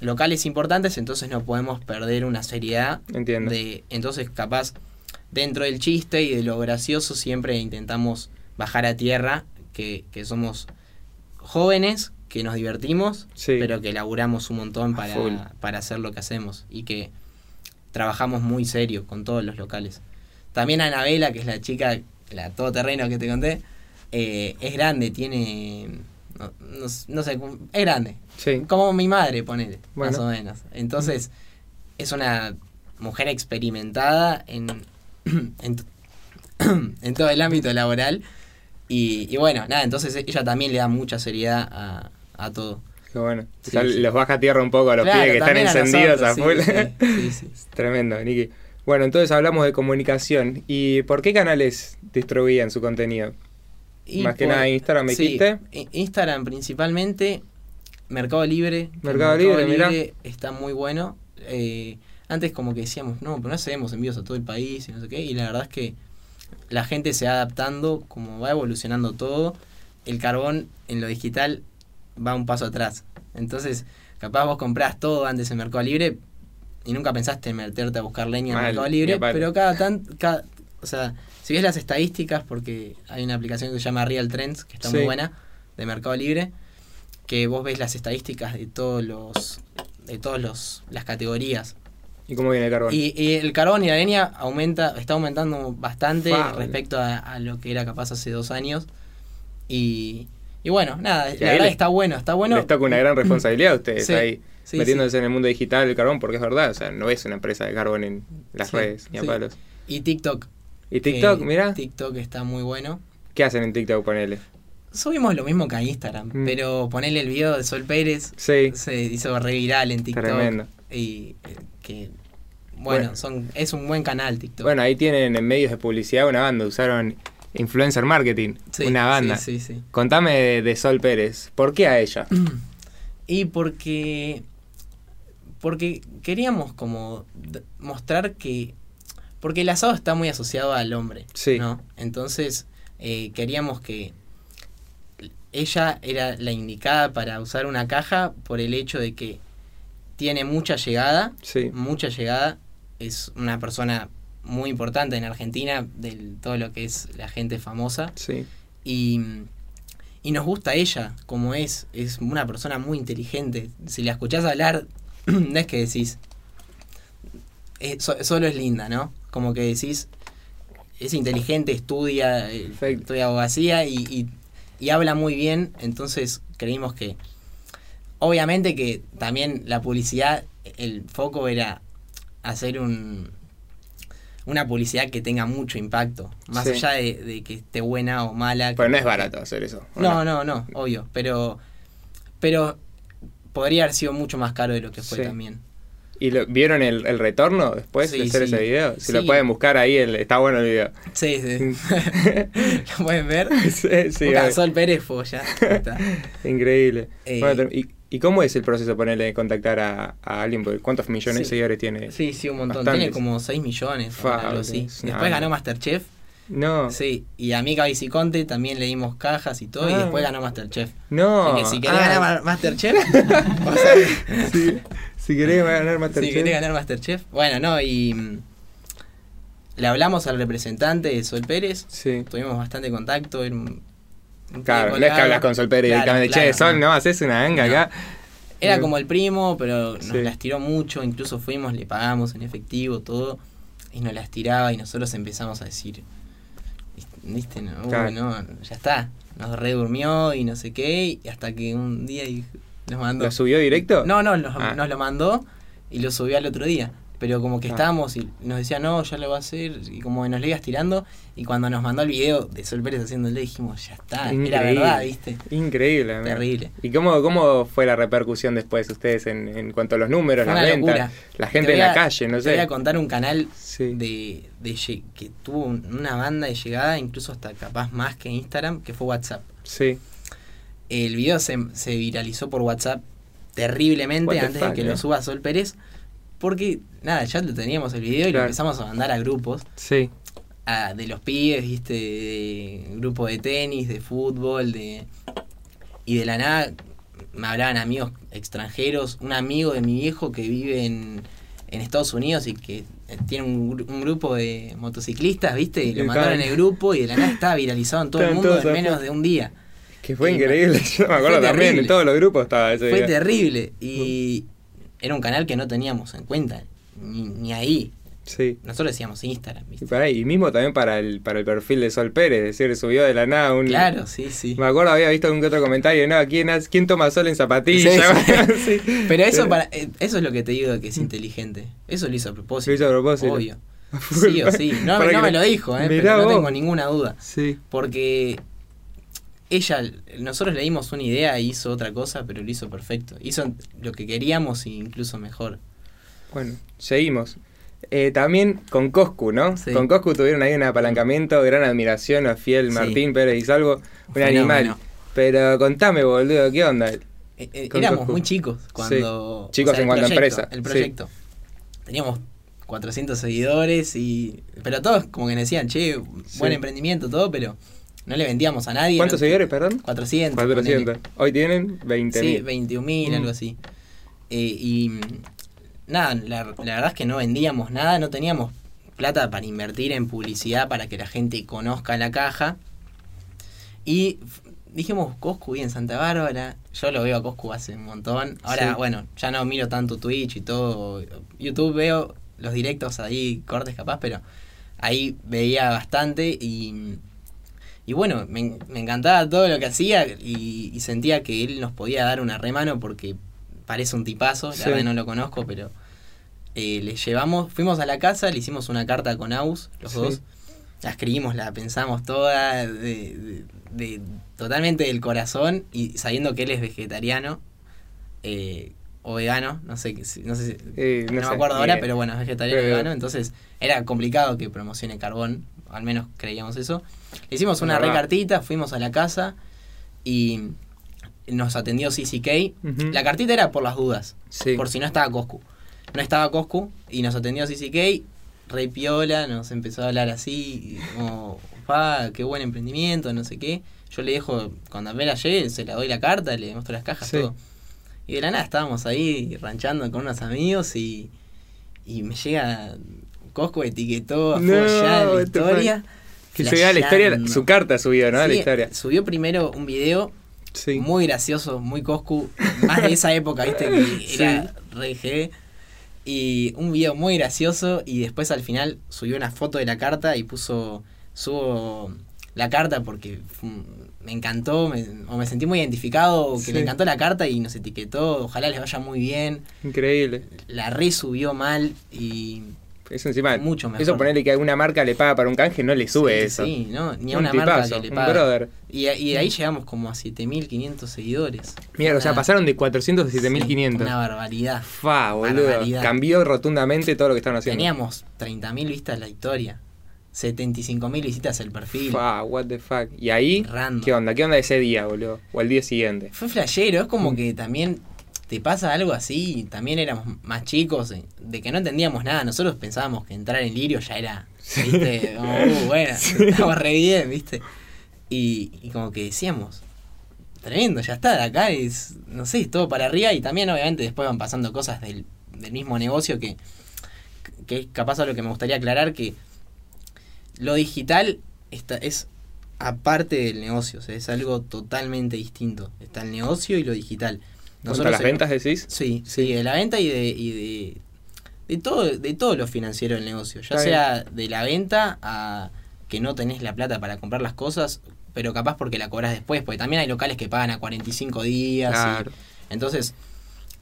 S2: locales importantes, entonces no podemos perder una seriedad.
S1: Entiendo.
S2: De, entonces, capaz, dentro del chiste y de lo gracioso, siempre intentamos bajar a tierra, que, que somos jóvenes, que nos divertimos,
S1: Sí.
S2: pero que laburamos un montón para, para hacer lo que hacemos y que trabajamos muy serio con todos los locales. También Anabela, que es la chica, la todoterreno que te conté, eh, es grande, tiene... No, no- no sé, es grande.
S1: Sí.
S2: Como mi madre, ponele, más o menos. Entonces, es una mujer experimentada en, en, todo el ámbito laboral. Y, y bueno, nada, entonces ella también le da mucha seriedad a, a todo.
S1: Qué bueno.
S2: Sí,
S1: Ya
S2: sí.
S1: los baja tierra un poco a los
S2: Claro,
S1: pibes que están
S2: a
S1: encendidos a full.
S2: sí, sí, sí, sí.
S1: Tremendo, Niki. Bueno, entonces hablamos de comunicación. ¿Y por qué canales distribuían su contenido?
S2: Y
S1: Más que nada Instagram, ¿me
S2: sí,
S1: dijiste?
S2: Instagram principalmente, Mercado Libre.
S1: Mercado Libre, mirá.
S2: está muy bueno. Eh, antes como que decíamos, no, pero no hacemos envíos a todo el país y no sé qué. Y la verdad es que la gente se va adaptando, como va evolucionando todo. El carbón en lo digital va un paso atrás. Entonces, capaz vos comprás todo antes en Mercado Libre y nunca pensaste en meterte a buscar leña en
S1: Mal,
S2: Mercado
S1: ni
S2: Libre, pero cada tan, cada, o sea, si ves las estadísticas, porque hay una aplicación que se llama Real Trends, que está
S1: Sí.
S2: muy buena, de Mercado Libre, que vos ves las estadísticas de todos los, de todos los, las categorías.
S1: ¿Y cómo viene el carbón?
S2: Y, y el carbón y la leña aumenta, está aumentando bastante respecto a, a lo que era capaz hace dos años. Y, y bueno, nada,
S1: Y
S2: la verdad
S1: le-
S2: está bueno, está bueno.
S1: Les toca una gran responsabilidad a ustedes
S2: Sí,
S1: ahí,
S2: sí,
S1: metiéndose en el mundo digital del carbón, porque es verdad, o sea, no es una empresa de carbón en las redes, ni a palos.
S2: Y TikTok.
S1: ¿Y TikTok,
S2: que
S1: mira?
S2: TikTok está muy bueno.
S1: ¿Qué hacen en TikTok, ponele?
S2: Subimos lo mismo que a Instagram,
S1: Mm.
S2: pero ponerle el video de Sol Pérez
S1: Sí,
S2: se hizo re viral en TikTok.
S1: tremendo.
S2: Y eh, que, bueno,
S1: Bueno.
S2: son es un buen canal TikTok.
S1: Bueno, ahí tienen en medios de publicidad una banda, usaron influencer marketing,
S2: Sí,
S1: una banda.
S2: Sí, sí, sí.
S1: Contame de, de Sol Pérez, ¿por qué a ella?
S2: Y porque. Porque queríamos como mostrar que. Porque el asado está muy asociado al hombre.
S1: Sí.
S2: ¿no? Entonces, eh, queríamos que. Ella era la indicada para usar una caja por el hecho de que tiene mucha llegada.
S1: Sí,
S2: Mucha llegada. Es una persona muy importante en Argentina, de todo lo que es la gente famosa.
S1: sí,
S2: Y, y nos gusta ella como es. Es una persona muy inteligente. Si la escuchás hablar, no es que decís. eh, so- solo es linda, ¿no? Como que decís. Es inteligente, estudia, eh,
S1: Perfecto.
S2: estudia abogacía y, y, y habla muy bien. Entonces creímos que. Obviamente que también la publicidad, el foco era hacer un, una publicidad que tenga mucho impacto. Más
S1: Sí.
S2: allá de, de que esté buena o mala.
S1: pero no es barato hacer eso. ¿o
S2: No, no, no, obvio. Pero, pero podría haber sido mucho más caro de lo que fue
S1: Sí.
S2: también.
S1: ¿Y lo- vieron el, el retorno después
S2: Sí,
S1: de hacer
S2: sí.
S1: ese video? Si lo pueden buscar ahí, el- está bueno el video.
S2: Sí, sí. ¿Lo pueden ver?
S1: sí, sí.
S2: Sol Pérez, pues ya. está.
S1: increíble.
S2: Eh,
S1: Bueno, ¿y, y cómo es el proceso ponerle de contactar a, a alguien? Porque ¿Cuántos millones de
S2: Sí.
S1: seguidores tiene?
S2: Sí, sí, un montón.
S1: Bastantes.
S2: Tiene como 6 millones o
S1: Fa,
S2: algo así.
S1: es una
S2: Después ganó Masterchef.
S1: No,
S2: Sí, y a Mica Viciconte también le dimos cajas y todo, y
S1: Ah.
S2: después ganó Masterchef.
S1: no.
S2: Así que si querés
S1: Ah,
S2: ganar Ma- Masterchef, o sea,
S1: sí, si querés ganar Masterchef.
S2: si querés ganar Masterchef. Bueno, no, y mm, le hablamos al representante de Sol Pérez,
S1: Sí.
S2: tuvimos bastante contacto. un
S1: Claro, no es que hablas con Sol Pérez
S2: Claro,
S1: directamente.
S2: claro,
S1: che, Sol, no, haces una ganga
S2: No.
S1: acá.
S2: Era
S1: No.
S2: como el primo, pero nos
S1: Sí.
S2: las tiró mucho, incluso fuimos, le pagamos en efectivo, todo, y nos las tiraba y nosotros empezamos a decir, viste, no,
S1: Claro.
S2: no, ya está, nos redurmió y no sé qué, y hasta que un día nos mandó...
S1: ¿Lo subió directo?
S2: No, no, nos,
S1: Ah.
S2: nos lo mandó y lo subió al otro día. Pero como que
S1: Ah.
S2: estábamos y nos decía, no, ya lo va a hacer. Y como que nos lo ibas tirando. Y cuando nos mandó el video de Sol Pérez haciéndole, dijimos, ya está,
S1: Increíble.
S2: era verdad, ¿viste?
S1: Increíble. amigo.
S2: Terrible.
S1: ¿Y cómo, cómo fue la repercusión después ustedes en, en cuanto a los números, las ventas, la
S2: Te
S1: gente en
S2: voy
S1: la calle, no
S2: Te voy
S1: sé?
S2: a contar un canal
S1: Sí.
S2: de, de que tuvo un- una banda de llegada, incluso hasta capaz más que Instagram, que fue WhatsApp.
S1: Sí.
S2: El video se, se viralizó por WhatsApp terriblemente
S1: What
S2: antes
S1: fuck,
S2: de que
S1: eh.
S2: lo suba Sol Pérez. Porque, nada, ya lo teníamos el video y
S1: Claro.
S2: lo empezamos a mandar a grupos.
S1: Sí.
S2: a- de los pibes, viste, de grupo de tenis, de fútbol, de y de la nada me hablaban amigos extranjeros, un amigo de mi viejo que vive en, en Estados Unidos y que tiene un, un grupo de motociclistas, viste, y lo
S1: Y
S2: mandaron en el grupo y de la nada estaba viralizado en todo el mundo en menos de un día.
S1: Que fue increíble. Yo me acuerdo también, en todos los grupos estaba ese
S2: Fue terrible y era un canal que no teníamos en cuenta, ni, ni ahí.
S1: Sí.
S2: Nosotros decíamos Instagram,
S1: Y,
S2: ¿viste?
S1: para y mismo también para el, para el perfil de Sol Pérez, es decir, subió de la nada un...
S2: Claro, sí, sí.
S1: Me acuerdo, había visto que otro comentario, ¿no? ¿Quién, quién toma sol en zapatillas?
S2: Sí,
S1: Sí.
S2: Pero eso para eh, eso es lo que te digo que es inteligente. Eso lo hizo a propósito.
S1: Lo hizo a propósito.
S2: Obvio. Sí o sí. No, no me lo dijo, eh, pero no
S1: vos.
S2: tengo ninguna duda.
S1: Sí.
S2: Porque ella, nosotros le dimos una idea e hizo otra cosa, pero lo hizo perfecto. Hizo lo que queríamos e incluso mejor.
S1: Bueno, seguimos. Eh, también con Coscu, ¿no?
S2: Sí.
S1: Con Coscu tuvieron ahí un apalancamiento, gran admiración a Fiel
S2: Sí.
S1: Martín Pérez y Salvo, un
S2: Fenómeno.
S1: animal. Pero contame, boludo, ¿qué onda?
S2: Eh, eh, éramos
S1: Coscu.
S2: muy chicos cuando...
S1: Chicos en cuanto a
S2: proyecto,
S1: empresa,
S2: El proyecto. Teníamos 400 seguidores y... Pero todos como que decían, che, buen emprendimiento, todo, pero no le vendíamos a nadie.
S1: ¿Cuántos
S2: no-
S1: seguidores, perdón?
S2: 400.
S1: 400. Hoy tienen 20
S2: ponele. Sí, 21.000,
S1: Mm.
S2: algo así. Eh, y nada, la, la verdad es que no vendíamos nada, no teníamos plata para invertir en publicidad para que la gente conozca la caja. Y dijimos, Coscu y en Santa Bárbara. Yo lo veo a Coscu hace un montón. Ahora,
S1: Sí.
S2: bueno, ya no miro tanto Twitch y todo. YouTube veo los directos ahí, cortes capaz, pero ahí veía bastante y, y bueno, me, me encantaba todo lo que hacía y, y sentía que él nos podía dar una remano porque parece un tipazo, la
S1: Sí.
S2: verdad no lo conozco, pero eh, le llevamos, fuimos a la casa, le hicimos una carta con Aus, los
S1: Sí.
S2: dos, la escribimos, la pensamos toda, de, de- de- totalmente del corazón y sabiendo que él es vegetariano eh, o vegano, no sé, no sé, si-
S1: Eh,
S2: no,
S1: sé,
S2: me acuerdo ahora,
S1: bien.
S2: pero bueno, es vegetariano y
S1: Pero-
S2: vegano, entonces era complicado que promocione carbón, al menos creíamos eso. Le hicimos una recartita, fuimos a la casa y nos atendió CCK.
S1: Ujú.
S2: La cartita era por las dudas,
S1: Sí.
S2: por si no estaba Coscu. No estaba Coscu y nos atendió CCK, re piola, nos empezó a hablar así, como, pa, qué buen emprendimiento, no sé qué. Yo le dejo, cuando apenas llegue, se la doy la carta, le muestro las cajas,
S1: Sí.
S2: todo. Y de la nada estábamos ahí ranchando con unos amigos y, y me llega Cosco etiquetó a
S1: No,
S2: ya la
S1: the
S2: historia.
S1: Que subía la historia, su carta subió, ¿no? la
S2: Sí,
S1: historia.
S2: Subió primero un video
S1: Sí.
S2: muy gracioso, muy Coscu, más de esa época, viste, que era re G. Y un video muy gracioso y después al final subió una foto de la carta y puso, subo la carta porque me encantó, me- o me sentí muy identificado, que
S1: Sí.
S2: le encantó la carta y nos etiquetó, ojalá les vaya muy bien.
S1: Increíble.
S2: La resubió mal y
S1: Eso encima.
S2: Mucho mejor.
S1: Eso ponerle que alguna marca le paga para un canje, no le sube
S2: Sí,
S1: eso.
S2: Sí, no, ni a
S1: Un
S2: una marca que le
S1: un
S2: paga.
S1: brother.
S2: Y, y de ahí llegamos como a 7500 seguidores.
S1: Mira, o sea, pasaron de 400 a
S2: sí,
S1: 7500.
S2: Una barbaridad.
S1: Fa, boludo.
S2: Barbaridad.
S1: Cambió rotundamente todo lo que estaban haciendo.
S2: Teníamos 30.000 vistas la historia. 75.000 visitas el perfil.
S1: Fa, what the fuck. Y ahí,
S2: Random.
S1: ¿qué onda? ¿Qué onda ese día, boludo? O el día siguiente.
S2: Fue flashero, es
S1: Mm.
S2: como que también te pasa algo así, también éramos más chicos, eh, de que no entendíamos nada, nosotros pensábamos que entrar en Lirio ya era, viste, como, uh, bueno, estamos re bien, viste, y, y como que decíamos, tremendo, ya está, de acá es, no sé, es todo para arriba, y también obviamente después van pasando cosas del, del mismo negocio que, que es capaz a lo que me gustaría aclarar, que lo digital está, es aparte del negocio, o sea, es algo totalmente distinto. Está el negocio y lo digital.
S1: ¿Contra las
S2: en-
S1: ventas decís?
S2: Sí, sí, de la venta y de, y de, de todo, de todo lo financiero del negocio. Ya
S1: Está
S2: sea de la venta a que no tenés la plata para comprar las cosas, pero capaz porque la cobras después, porque también hay locales que pagan a 45 días. y-
S1: Claro.
S2: entonces,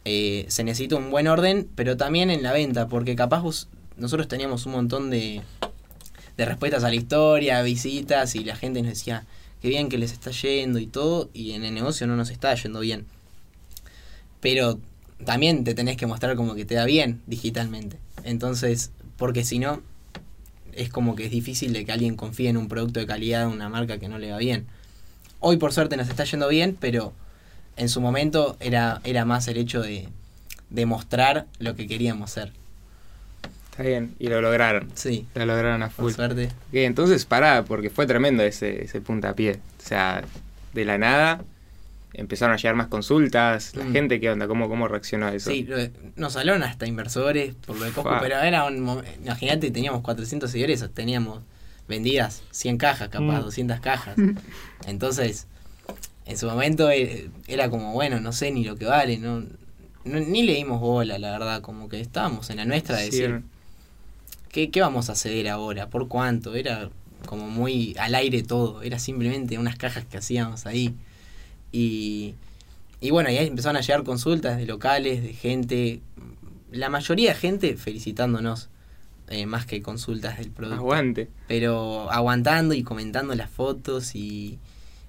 S2: eh, se necesita un buen orden, pero también en la venta, porque capaz vos- nosotros teníamos un montón de, de respuestas a la historia, visitas, y la gente nos decía, qué bien que les está yendo y todo, y en el negocio no nos está yendo bien. Pero también te tenés que mostrar como que te da bien digitalmente. Entonces, porque si no, es como que es difícil de que alguien confíe en un producto de calidad una marca que no le va bien. Hoy por suerte nos está yendo bien, pero en su momento era, era más el hecho de, de mostrar lo que queríamos hacer.
S1: Está bien. Y lo lograron.
S2: Sí,
S1: Lo lograron a
S2: por
S1: full.
S2: suerte.
S1: Ok, entonces pará, porque fue tremendo ese, ese puntapié. O sea, de la nada empezaron a llegar más consultas. La
S2: Mm.
S1: gente, ¿qué onda? ¿Cómo, cómo reaccionó a eso?
S2: Sí, nos hablaron hasta inversores por lo de Costco,
S1: Fa.
S2: pero era un imagínate, teníamos 400 seguidores, teníamos vendidas 100 cajas, capaz,
S1: Mm.
S2: 200 cajas. Entonces, en su momento eh, era como, bueno, no sé ni lo que vale, no, no- ni le dimos bola, la verdad, como que estábamos en la nuestra de
S1: Sí,
S2: decir, ¿qué, ¿qué vamos a ceder ahora? ¿Por cuánto? Era como muy al aire todo, era simplemente unas cajas que hacíamos ahí. Y, y bueno, y ahí empezaron a llegar consultas de locales, de gente, la mayoría de gente felicitándonos, eh, más que consultas del producto.
S1: Aguante.
S2: Pero aguantando y comentando las fotos y,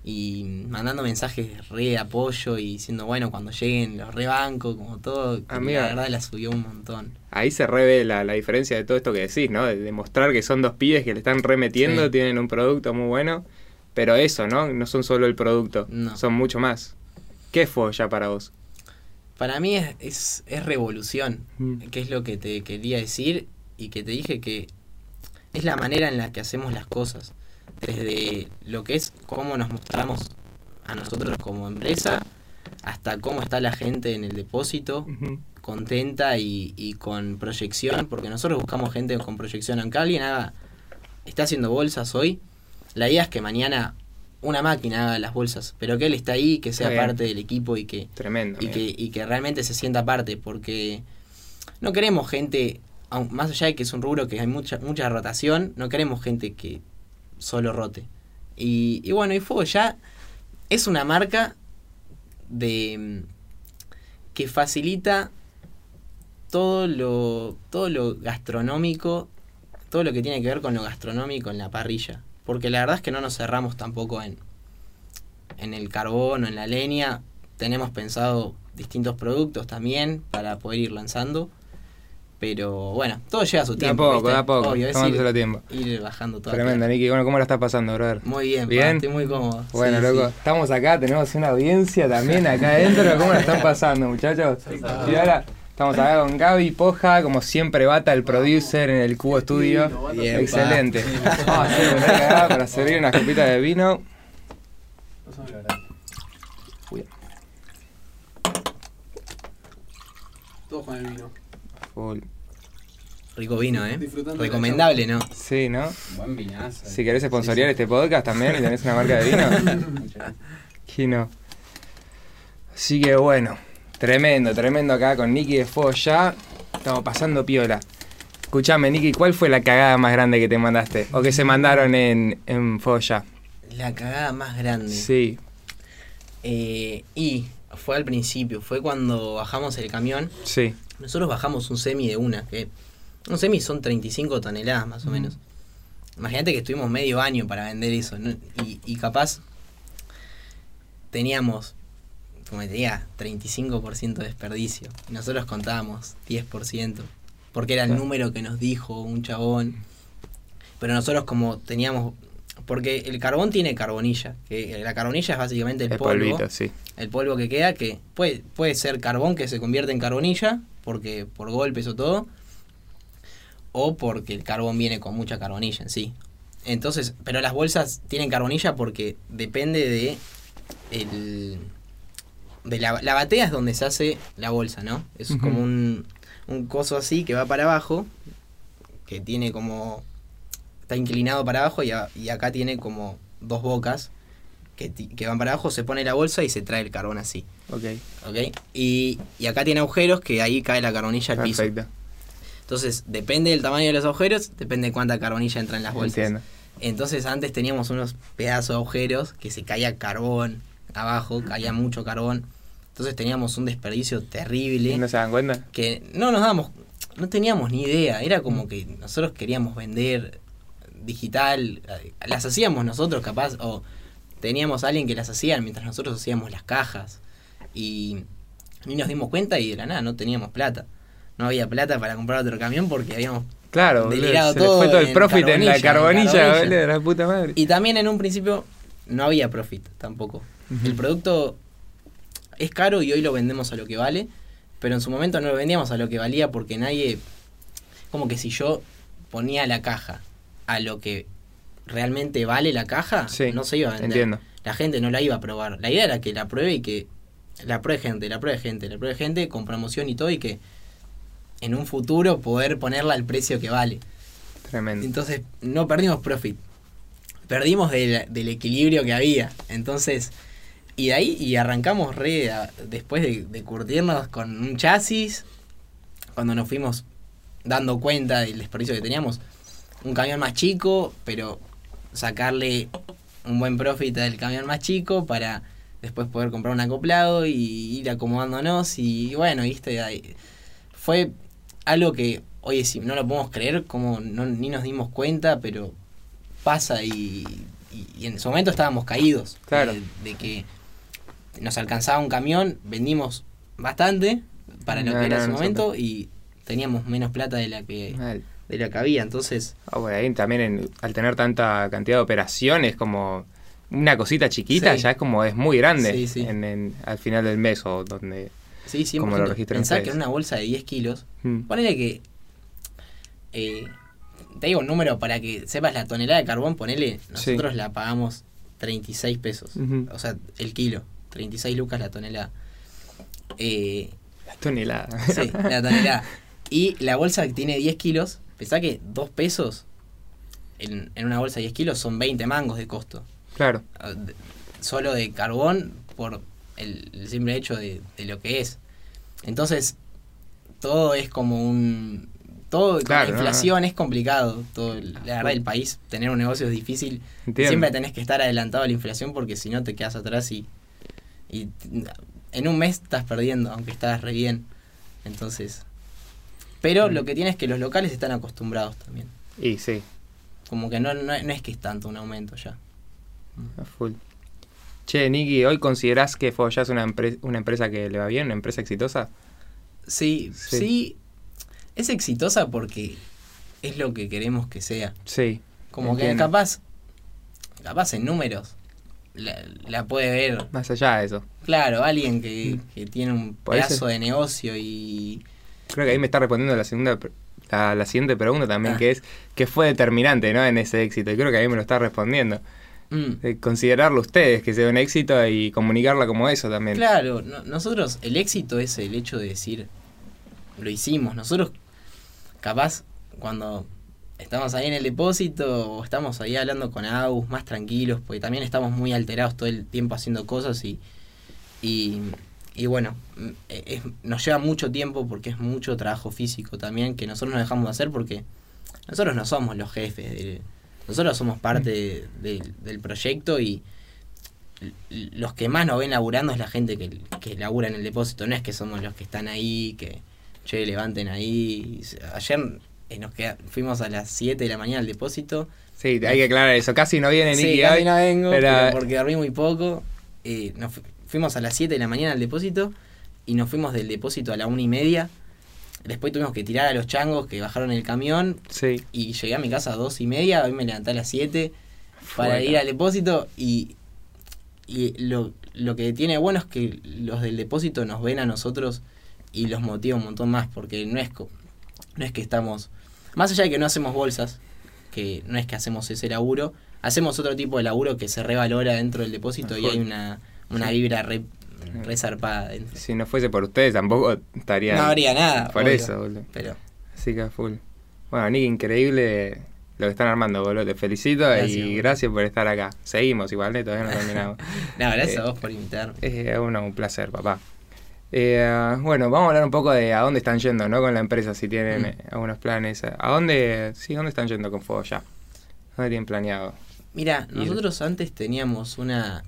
S2: y mandando mensajes re de apoyo y diciendo, bueno, cuando lleguen los rebanco, como todo, que
S1: Amiga.
S2: la verdad la subió un montón.
S1: Ahí se revé la, la diferencia de todo esto que decís, ¿no? De demostrar que son dos pibes que le están remetiendo,
S2: Sí.
S1: tienen un producto muy bueno. Pero eso, ¿no? No son solo el producto,
S2: No.
S1: son mucho más. ¿Qué fue ya para vos?
S2: Para mí es, es, es revolución,
S1: Mm.
S2: que es lo que te quería decir y que te dije que es la manera en la que hacemos las cosas. Desde lo que es cómo nos mostramos a nosotros como empresa, hasta cómo está la gente en el depósito, contenta y, y con proyección, porque nosotros buscamos gente con proyección. Aunque alguien haga, está haciendo bolsas hoy, la idea es que mañana una máquina haga las bolsas, pero que él está ahí, que sea
S1: bien.
S2: parte del equipo y que,
S1: Tremendo.
S2: y que, y que realmente se sienta parte, porque no queremos gente, más allá de que es un rubro que hay mucha, mucha rotación, no queremos gente que solo rote. Y, y bueno, y Fuego ya es una marca de que facilita todo lo, todo lo gastronómico, todo lo que tiene que ver con lo gastronómico en la parrilla. Porque la verdad es que no nos cerramos tampoco en, en el carbón o en la leña. Tenemos pensado distintos productos también para poder ir lanzando. Pero bueno, todo lleva su
S1: Da
S2: tiempo.
S1: poco,
S2: ¿viste?
S1: da poco.
S2: Obvio, es
S1: Tomándoselo
S2: ir,
S1: tiempo.
S2: ir bajando todo.
S1: Tremendo, Nicky. Bueno, ¿cómo la estás pasando, brother?
S2: Muy bien, pa,
S1: Bien.
S2: estoy muy cómodo.
S1: Bueno,
S2: Sí,
S1: loco,
S2: sí.
S1: estamos acá, tenemos una audiencia también acá adentro. ¿Cómo la están pasando, muchachos? Y ahora estamos acá con Gaby Poja, como siempre, Bata, el producer en el Cubo Studio.
S2: Bien, pa.
S1: Excelente. Vamos a hacer un break acá para servir unas copitas de vino.
S3: Todos con el vino.
S1: Full.
S2: Rico vino, ¿eh? Recomendable, ¿no?
S1: Sí, ¿no?
S3: Buen vinazo.
S1: Si querés sponsorear este podcast también y tenés una marca de vino, aquí no. Así que bueno, tremendo, tremendo acá con Nicky de Fuego ya. Estamos pasando piola. Escuchame, Nicky, ¿cuál fue la cagada más grande que te mandaste? O que se mandaron en, en Fuego ya.
S2: La cagada más grande.
S1: Sí.
S2: Eh, y fue al principio, fue cuando bajamos el camión.
S1: Sí.
S2: Nosotros bajamos un semi de una, que Un semi son 35 toneladas más o
S1: Mm.
S2: menos. Imagínate que estuvimos medio año para vender eso. ¿no? Y, y capaz teníamos, diga, 35% de desperdicio. Y nosotros contábamos 10%. Porque era el
S1: Claro.
S2: número que nos dijo un chabón. Pero nosotros como teníamos... Porque el carbón tiene carbonilla. Que la carbonilla es básicamente el,
S1: El
S2: polvo
S1: polvito, sí.
S2: el polvo que queda, que puede, puede ser carbón que se convierte en carbonilla, porque por golpes o todo, o porque el carbón viene con mucha carbonilla en sí. Entonces, pero las bolsas tienen carbonilla porque depende de el de la, la batea es donde se hace la bolsa, ¿no? Es como un, un coso así que va para abajo, que tiene como está inclinado para abajo y, a- y acá tiene como dos bocas que, van para abajo, se pone la bolsa y se trae el carbón así.
S1: Ok,
S2: ¿Ok? Y, y acá tiene agujeros que ahí cae la carbonilla al piso.
S1: perfecto.
S2: Entonces, depende del tamaño de los agujeros, depende de cuánta carbonilla entra en las bolsas.
S1: Entiendo.
S2: Entonces, antes teníamos unos pedazos de agujeros que se caía carbón abajo, caía mucho carbón. Entonces, teníamos un desperdicio terrible
S1: ¿No se dan cuenta?
S2: que no nos damos, no teníamos ni idea. Era como que nosotros queríamos vender digital, eh, las hacíamos nosotros capaz, o teníamos a alguien que las hacía mientras nosotros hacíamos las cajas. Y ni nos dimos cuenta y de la nada no teníamos plata. No había plata para comprar otro camión porque habíamos...
S1: Claro,
S2: Delirado
S1: se
S2: todo
S1: fue todo el profit en la
S2: carbonilla,
S1: de la puta madre.
S2: Y también en un principio no había profit tampoco. El producto es caro y hoy lo vendemos a lo que vale, pero en su momento no lo vendíamos a lo que valía porque nadie, como que si yo ponía la caja a lo que realmente vale la caja,
S1: Sí,
S2: no se iba a vender.
S1: entiendo.
S2: La gente no la iba a probar. La idea era que la pruebe y que la pruebe gente, la pruebe gente, la pruebe gente con promoción y todo y que en un futuro poder ponerla al precio que vale.
S1: Tremendo.
S2: Entonces no perdimos profit. Perdimos del, del equilibrio que había. Entonces, y de ahí y arrancamos re a- después de, de curtirnos con un chasis. Cuando nos fuimos dando cuenta del desperdicio que teníamos. Un camión más chico, pero sacarle un buen profit al camión más chico para después poder comprar un acoplado y ir acomodándonos. Y bueno, viste, ahí- fue algo que oye sí, no lo podemos creer, como no, ni nos dimos cuenta, pero pasa y, y- y en su momento estábamos caídos.
S1: Claro.
S2: De, de que nos alcanzaba un camión, vendimos bastante para lo
S1: No,
S2: que era
S1: no,
S2: ese
S1: nosotros.
S2: momento y teníamos menos plata de la que,
S1: Mal.
S2: de la que había. Entonces,
S1: Ah, bueno, ahí también en- al tener tanta cantidad de operaciones, como una cosita chiquita,
S2: Sí.
S1: ya es como es muy grande
S2: Sí, sí.
S1: En, en- al final del mes o donde...
S2: sí, sí,
S1: Como lo registran
S2: pensar que en una bolsa de 10 kilos,
S1: Mm.
S2: ponele que... eh, te digo un número para que sepas la tonelada de carbón, ponele, nosotros la pagamos 36 pesos.
S1: Ujú.
S2: O sea, el kilo, 36 lucas la tonelada. Eh,
S1: La tonelada.
S2: sí, la tonelada. Y la bolsa que tiene 10 kilos, pensá que 2 pesos en, en una bolsa de 10 kilos son 20 mangos de costo.
S1: claro.
S2: Ah, Solo de carbón por el, el simple hecho de, de lo que es. Entonces, todo es como un... Todo, con la
S1: no,
S2: inflación es complicado. Todo, la verdad, el país, tener un negocio es difícil.
S1: Entiendo.
S2: Siempre tenés que estar adelantado a la inflación porque si no te quedas atrás y, y en un mes estás perdiendo, aunque estás re bien. Entonces, pero
S1: Mm.
S2: lo que tiene es que los locales están acostumbrados también.
S1: Y sí,
S2: Como que no, no, no es que es tanto un aumento ya.
S1: a full. Che, Nicky, ¿hoy considerás que Foya es una, empre- una empresa que le va bien, una empresa exitosa?
S2: Sí,
S1: Sí.
S2: sí, es exitosa porque es lo que queremos que sea.
S1: Sí.
S2: Como que
S1: entiendo.
S2: capaz, capaz en números, la, la puede ver,
S1: Más allá de eso.
S2: claro, alguien que,
S1: Mm.
S2: que tiene un pedazo de negocio y
S1: Creo que ahí me está respondiendo la segunda la, la siguiente pregunta también,
S2: Ah.
S1: que es ¿qué fue determinante ¿no? en ese éxito? Y creo que ahí me lo está respondiendo.
S2: Mm,
S1: Eh, considerarlo ustedes que sea un éxito y comunicarla como eso también.
S2: Claro, no- nosotros, el éxito es el hecho de decir, lo hicimos. Nosotros, capaz, cuando estamos ahí en el depósito o estamos ahí hablando con Agus, más tranquilos, porque también estamos muy alterados todo el tiempo haciendo cosas y, y, y bueno, mm, es- nos lleva mucho tiempo porque es mucho trabajo físico también que nosotros no dejamos de hacer porque nosotros no somos los jefes, nosotros somos parte de- de- del proyecto y los que más nos ven laburando es la gente que, que labura en el depósito, no es que somos los que están ahí, que che, levanten ahí. Ayer eh, nos queda- fuimos a las 7 de la mañana al depósito.
S1: Sí, hay que aclarar eso. Casi no viene
S2: Sí,
S1: Nicky
S2: casi
S1: hoy.
S2: no vengo,
S1: pero-
S2: pero porque dormí muy poco. Eh, nos fu- fuimos a las 7 de la mañana al depósito y nos fuimos del depósito a la una y media. Después tuvimos que tirar a los changos que bajaron el camión
S1: Sí.
S2: y llegué a mi casa a dos y media. Hoy me levanté a las 7 para ir al depósito y, y lo, lo que tiene bueno es que los del depósito nos ven a nosotros y los motiva un montón más porque no es, no es que estamos... Más allá de que no hacemos bolsas, que no es que hacemos ese laburo, hacemos otro tipo de laburo que se revalora dentro del depósito y hay una, una
S1: Sí.
S2: vibra re, re zarpada dentro.
S1: Si no fuese por ustedes, tampoco estaría.
S2: No habría nada.
S1: Por
S2: obvio,
S1: eso, boludo.
S2: Pero
S1: Así que full. Bueno, Nicky, increíble lo que están armando, boludo. Te felicito
S2: Gracias,
S1: y
S2: boludo.
S1: gracias por estar acá. Seguimos igual, ¿eh? todavía no terminamos.
S2: no, gracias
S1: Eh,
S2: a vos por invitarme.
S1: Es uno, un placer, papá. Eh, bueno, vamos a hablar un poco de a dónde están yendo, ¿no? Con la empresa, si tienen
S2: Mm.
S1: eh, algunos planes. ¿A dónde, sí, dónde están yendo con Fuego ya? ¿Dónde tienen planeado?
S2: Mira, nosotros antes teníamos una,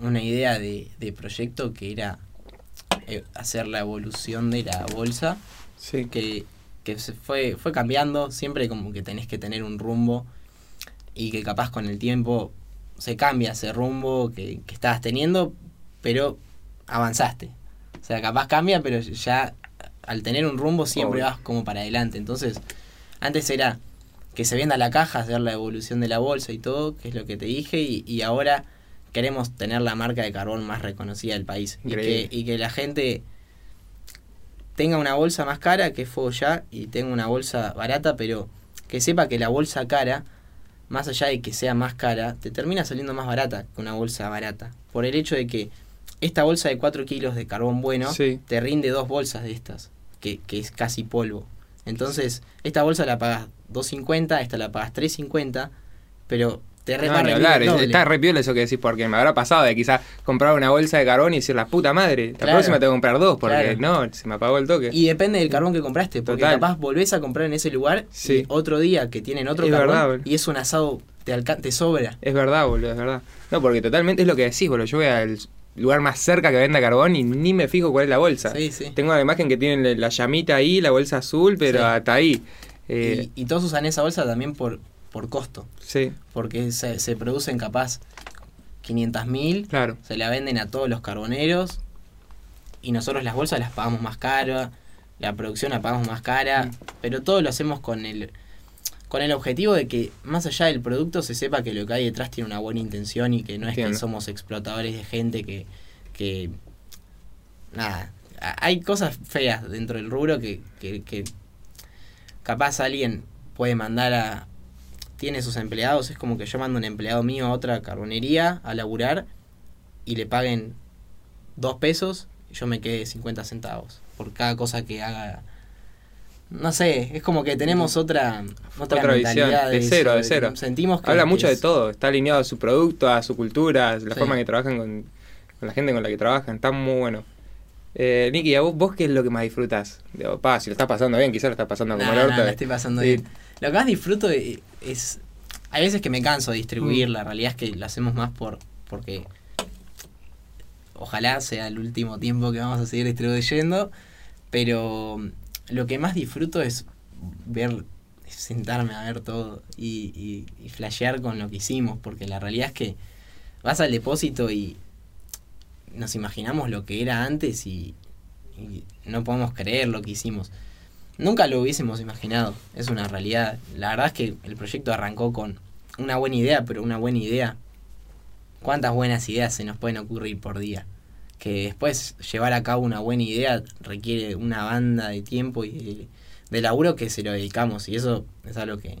S2: una idea de, de proyecto que era eh, hacer la evolución de la bolsa,
S1: Sí.
S2: que, que se fue, fue cambiando, siempre como que tenés que tener un rumbo y que capaz con el tiempo se cambia ese rumbo que, que estabas teniendo, pero avanzaste. O sea, capaz cambia, pero ya al tener un rumbo siempre
S1: Obvio.
S2: vas como para adelante. Entonces, antes era que se venda la caja, hacer la evolución de la bolsa y todo, que es lo que te dije, y, y ahora queremos tener la marca de carbón más reconocida del país. Y
S1: Increíble.
S2: que, y que la gente tenga una bolsa más cara, que es Fuego Ya, y tenga una bolsa barata, pero que sepa que la bolsa cara, más allá de que sea más cara, te termina saliendo más barata que una bolsa barata. Por el hecho de que esta bolsa de 4 kilos de carbón bueno
S1: Sí.
S2: te rinde dos bolsas de estas, que, que es casi polvo. Entonces, esta bolsa la pagas 2.50, esta la pagas 3.50, pero te
S1: No,
S2: repara
S1: ni hablar, es- está re piola eso que decís, porque me habrá pasado de quizás comprar una bolsa de carbón y decir la puta madre, la
S2: Claro.
S1: próxima tengo que comprar dos, porque
S2: Claro.
S1: no, se me apagó el toque.
S2: Y depende del carbón que compraste, porque
S1: Total.
S2: capaz volvés a comprar en ese lugar
S1: Sí.
S2: y otro día que tienen otro
S1: Es
S2: carbón
S1: verdad,
S2: y es un asado, te, te sobra.
S1: Es verdad, boludo, es verdad. No, porque totalmente es lo que decís, boludo. Yo voy al lugar más cerca que venda carbón y ni me fijo cuál es la bolsa.
S2: Sí, sí.
S1: Tengo la imagen que tiene la llamita ahí, la bolsa azul, pero
S2: Sí.
S1: hasta ahí. Eh,
S2: Y, y todos usan esa bolsa también por, por costo,
S1: Sí,
S2: porque se, se producen capaz 500.000,
S1: claro.
S2: se la venden a todos los carboneros y nosotros las bolsas las pagamos más cara, la producción la pagamos más cara,
S1: Mm.
S2: pero todo lo hacemos con el con el objetivo de que más allá del producto se sepa que lo que hay detrás tiene una buena intención y que no es
S1: Entiendo.
S2: que somos explotadores de gente que, que nada, hay cosas feas dentro del rubro que, que, que capaz alguien puede mandar a tiene sus empleados, es como que yo mando un empleado mío a otra carbonería a laburar y le paguen dos pesos y yo me quede 50 centavos por cada cosa que haga. No sé, es como que tenemos otra, otra,
S1: Otra visión, de
S2: eso,
S1: cero, de cero.
S2: Sentimos que
S1: Habla mucho de todo, está alineado a su producto, a su cultura, a la
S2: Sí.
S1: forma que trabajan con, con la gente con la que trabajan, está muy bueno. Eh, Nicky, ¿a vos, vos qué es lo que más disfrutas? Digo, pa, si lo estás pasando bien, quizás lo estás pasando como
S2: no,
S1: orto.
S2: la estoy pasando
S1: Sí.
S2: bien. Lo que más disfruto e- es. Hay veces que me canso de distribuir,
S1: Mm.
S2: la realidad es que lo hacemos más por porque ojalá sea el último tiempo que vamos a seguir distribuyendo, pero lo que más disfruto es ver, sentarme a ver todo y, y, y flashear con lo que hicimos, porque la realidad es que vas al depósito y nos imaginamos lo que era antes y, y no podemos creer lo que hicimos. Nunca lo hubiésemos imaginado, es una realidad. La verdad es que el proyecto arrancó con una buena idea, pero una buena idea. ¿Cuántas buenas ideas se nos pueden ocurrir por día? Que después llevar a cabo una buena idea requiere una banda de tiempo y de, de laburo que se lo dedicamos. Y eso es algo que,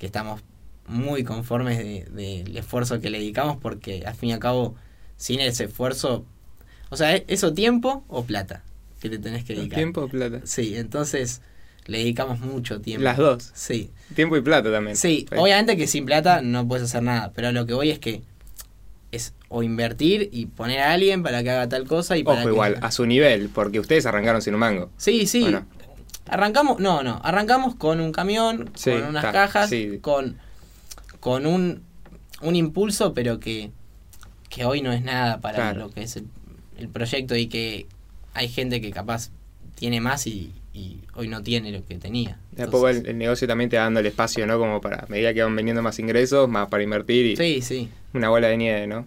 S2: que estamos muy conformes del de, del esfuerzo que le dedicamos porque al fin y al cabo, sin ese esfuerzo, o sea, ¿es eso tiempo o plata que le tenés que dedicar?
S1: ¿Tiempo o plata?
S2: Sí, entonces le dedicamos mucho tiempo.
S1: Las dos.
S2: Sí,
S1: Tiempo y plata también.
S2: sí,
S1: Pues,
S2: obviamente que sin plata no puedes hacer nada, pero lo que voy es que o invertir y poner a alguien para que haga tal cosa y para
S1: Ojo
S2: que-
S1: igual, a su nivel, porque ustedes arrancaron sin un mango.
S2: Sí, sí. Arrancamos, no, no, arrancamos con un camión,
S1: Sí,
S2: con unas cajas,
S1: sí.
S2: con, con un, un impulso, pero que, que hoy no es nada para
S1: Claro.
S2: lo que es el, el proyecto y que hay gente que capaz tiene más y, y hoy no tiene lo que tenía.
S1: De a poco el, el negocio también te va dando el espacio, ¿no? Como para, a medida que van vendiendo más ingresos, más para invertir y
S2: Sí, sí.
S1: una bola de nieve, ¿no?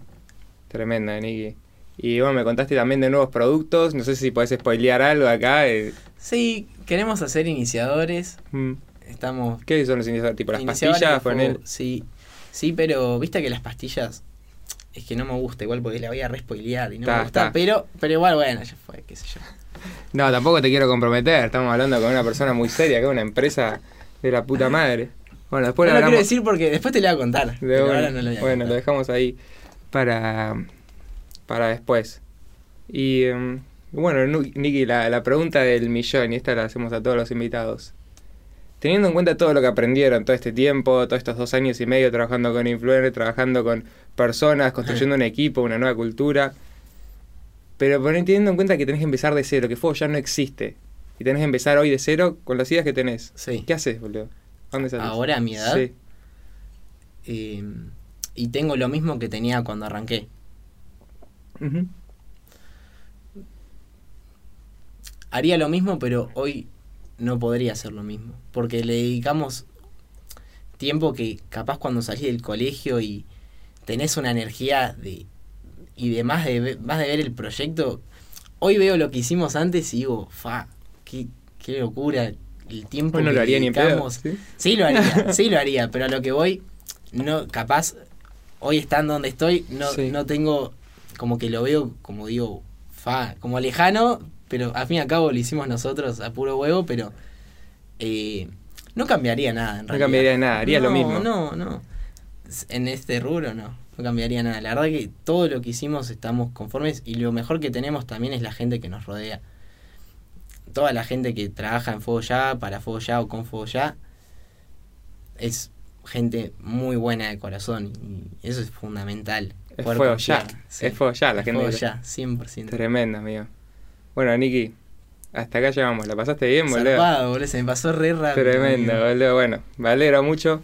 S1: Tremenda, Nicky. Y bueno, me contaste también de nuevos productos, no sé si podés spoilear algo acá. eh,
S2: Sí, queremos hacer iniciadores.
S1: mm.
S2: Estamos
S1: ¿Qué son los iniciadores? Tipo las
S2: Iniciadores
S1: pastillas,
S2: Sí, sí, pero viste que las pastillas es que no me gusta igual porque la voy a respoilear y no
S1: Ta,
S2: me gusta,
S1: ta.
S2: pero pero igual bueno, ya fue, qué sé yo.
S1: No, tampoco te quiero comprometer, estamos hablando con una persona muy seria, que es una empresa de la puta madre. Bueno, después
S2: no lo quiero decir porque después te lo voy a contar.
S1: de
S2: pero ahora no lo voy a
S1: bueno, lo dejamos ahí para, para después. Y em, bueno, Nicky, la, la pregunta del millón, y esta la hacemos a todos los invitados. Teniendo en cuenta todo lo que aprendieron todo este tiempo, todos estos dos años y medio trabajando con influencers, trabajando con personas, construyendo un equipo, una nueva cultura, pero teniendo en cuenta que tenés que empezar de cero, que Fuego ya no existe, y tenés que empezar hoy de cero con las ideas que tenés.
S2: Sí.
S1: ¿Qué haces, boludo? ¿A ¿Dónde salís?
S2: Ahora a mi edad
S1: Sí.
S2: eh, y tengo lo mismo que tenía cuando arranqué. Haría lo mismo, pero hoy no podría hacer lo mismo, porque le dedicamos tiempo que capaz cuando salís del colegio y tenés una energía de y de más de, más de ver el proyecto, hoy veo lo que hicimos antes y digo, fa, qué, qué locura el tiempo
S1: Hoy no
S2: que
S1: lo haría ni en pedo.
S2: dedicamos.
S1: ¿sí?
S2: Sí lo haría, sí lo haría, pero a lo que voy, no, capaz, hoy estando donde estoy, no,
S1: Sí.
S2: no tengo, como que lo veo, como digo, fa, como lejano, pero al fin y al cabo lo hicimos nosotros a puro huevo, pero eh, no cambiaría nada en
S1: No
S2: realidad.
S1: cambiaría nada, haría lo
S2: No,
S1: mismo.
S2: No, no, en este rubro no, no cambiaría nada. La verdad que todo lo que hicimos estamos conformes y lo mejor que tenemos también es la gente que nos rodea. Toda la gente que trabaja en Fuego Ya, para Fuego Ya o con Fuego Ya, es gente muy buena de corazón y eso es fundamental.
S1: Es fuego
S2: confiar,
S1: ya,
S2: sí.
S1: es fuego ya la
S2: Es
S1: gente.
S2: Fuego Ya, 100%.
S1: Tremendo, amigo. Bueno, Nicky, hasta acá llegamos. ¿La pasaste bien, boludo?
S2: Zarpado, boludo, se me pasó re rápido.
S1: Tremendo,
S2: amigo.
S1: boludo. Bueno, me alegro mucho.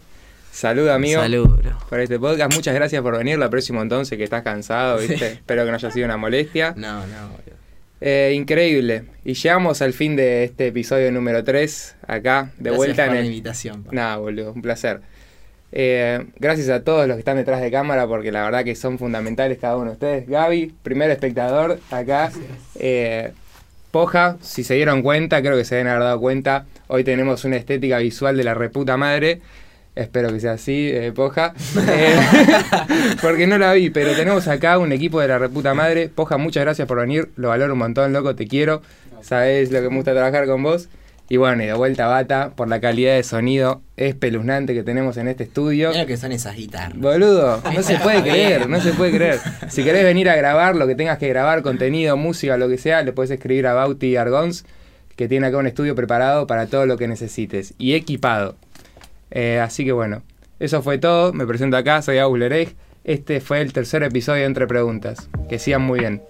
S1: Salud, amigo.
S2: Salud, bro.
S1: Por este podcast. Muchas gracias por venir. La próxima entonces que estás cansado, ¿viste?
S2: Sí.
S1: Espero que no haya sido una molestia.
S2: No, no, boludo.
S1: Eh, increíble. Y llegamos al fin de este episodio número 3, acá, de
S2: Gracias
S1: vuelta
S2: por
S1: en
S2: la
S1: el...
S2: invitación. pa.
S1: Nada, boludo, un placer. Eh, gracias a todos los que están detrás de cámara porque la verdad que son fundamentales cada uno de ustedes. Gaby, primer espectador acá. Eh, Poja, si se dieron cuenta, creo que se deben haber dado cuenta, hoy tenemos una estética visual de la reputa madre. Espero que sea así, eh, Poja. Eh, porque no la vi, pero tenemos acá un equipo de la reputa madre. Poja, muchas gracias por venir. Lo valoro un montón, loco, te quiero. Sabes lo que me gusta trabajar con vos. Y bueno, y de vuelta bata por la calidad de sonido espeluznante que tenemos en este estudio.
S2: Mira lo que son esas guitarras.
S1: Boludo, no se puede creer, no se puede creer. Si querés venir a grabar lo que tengas que grabar, contenido, música, lo que sea, le puedes escribir a Bauti Argons, que tiene acá un estudio preparado para todo lo que necesites y equipado. Eh, así que bueno, eso fue todo. Me presento acá, soy Agus. Este fue el tercer episodio de Entre Preguntas. Que sigan muy bien.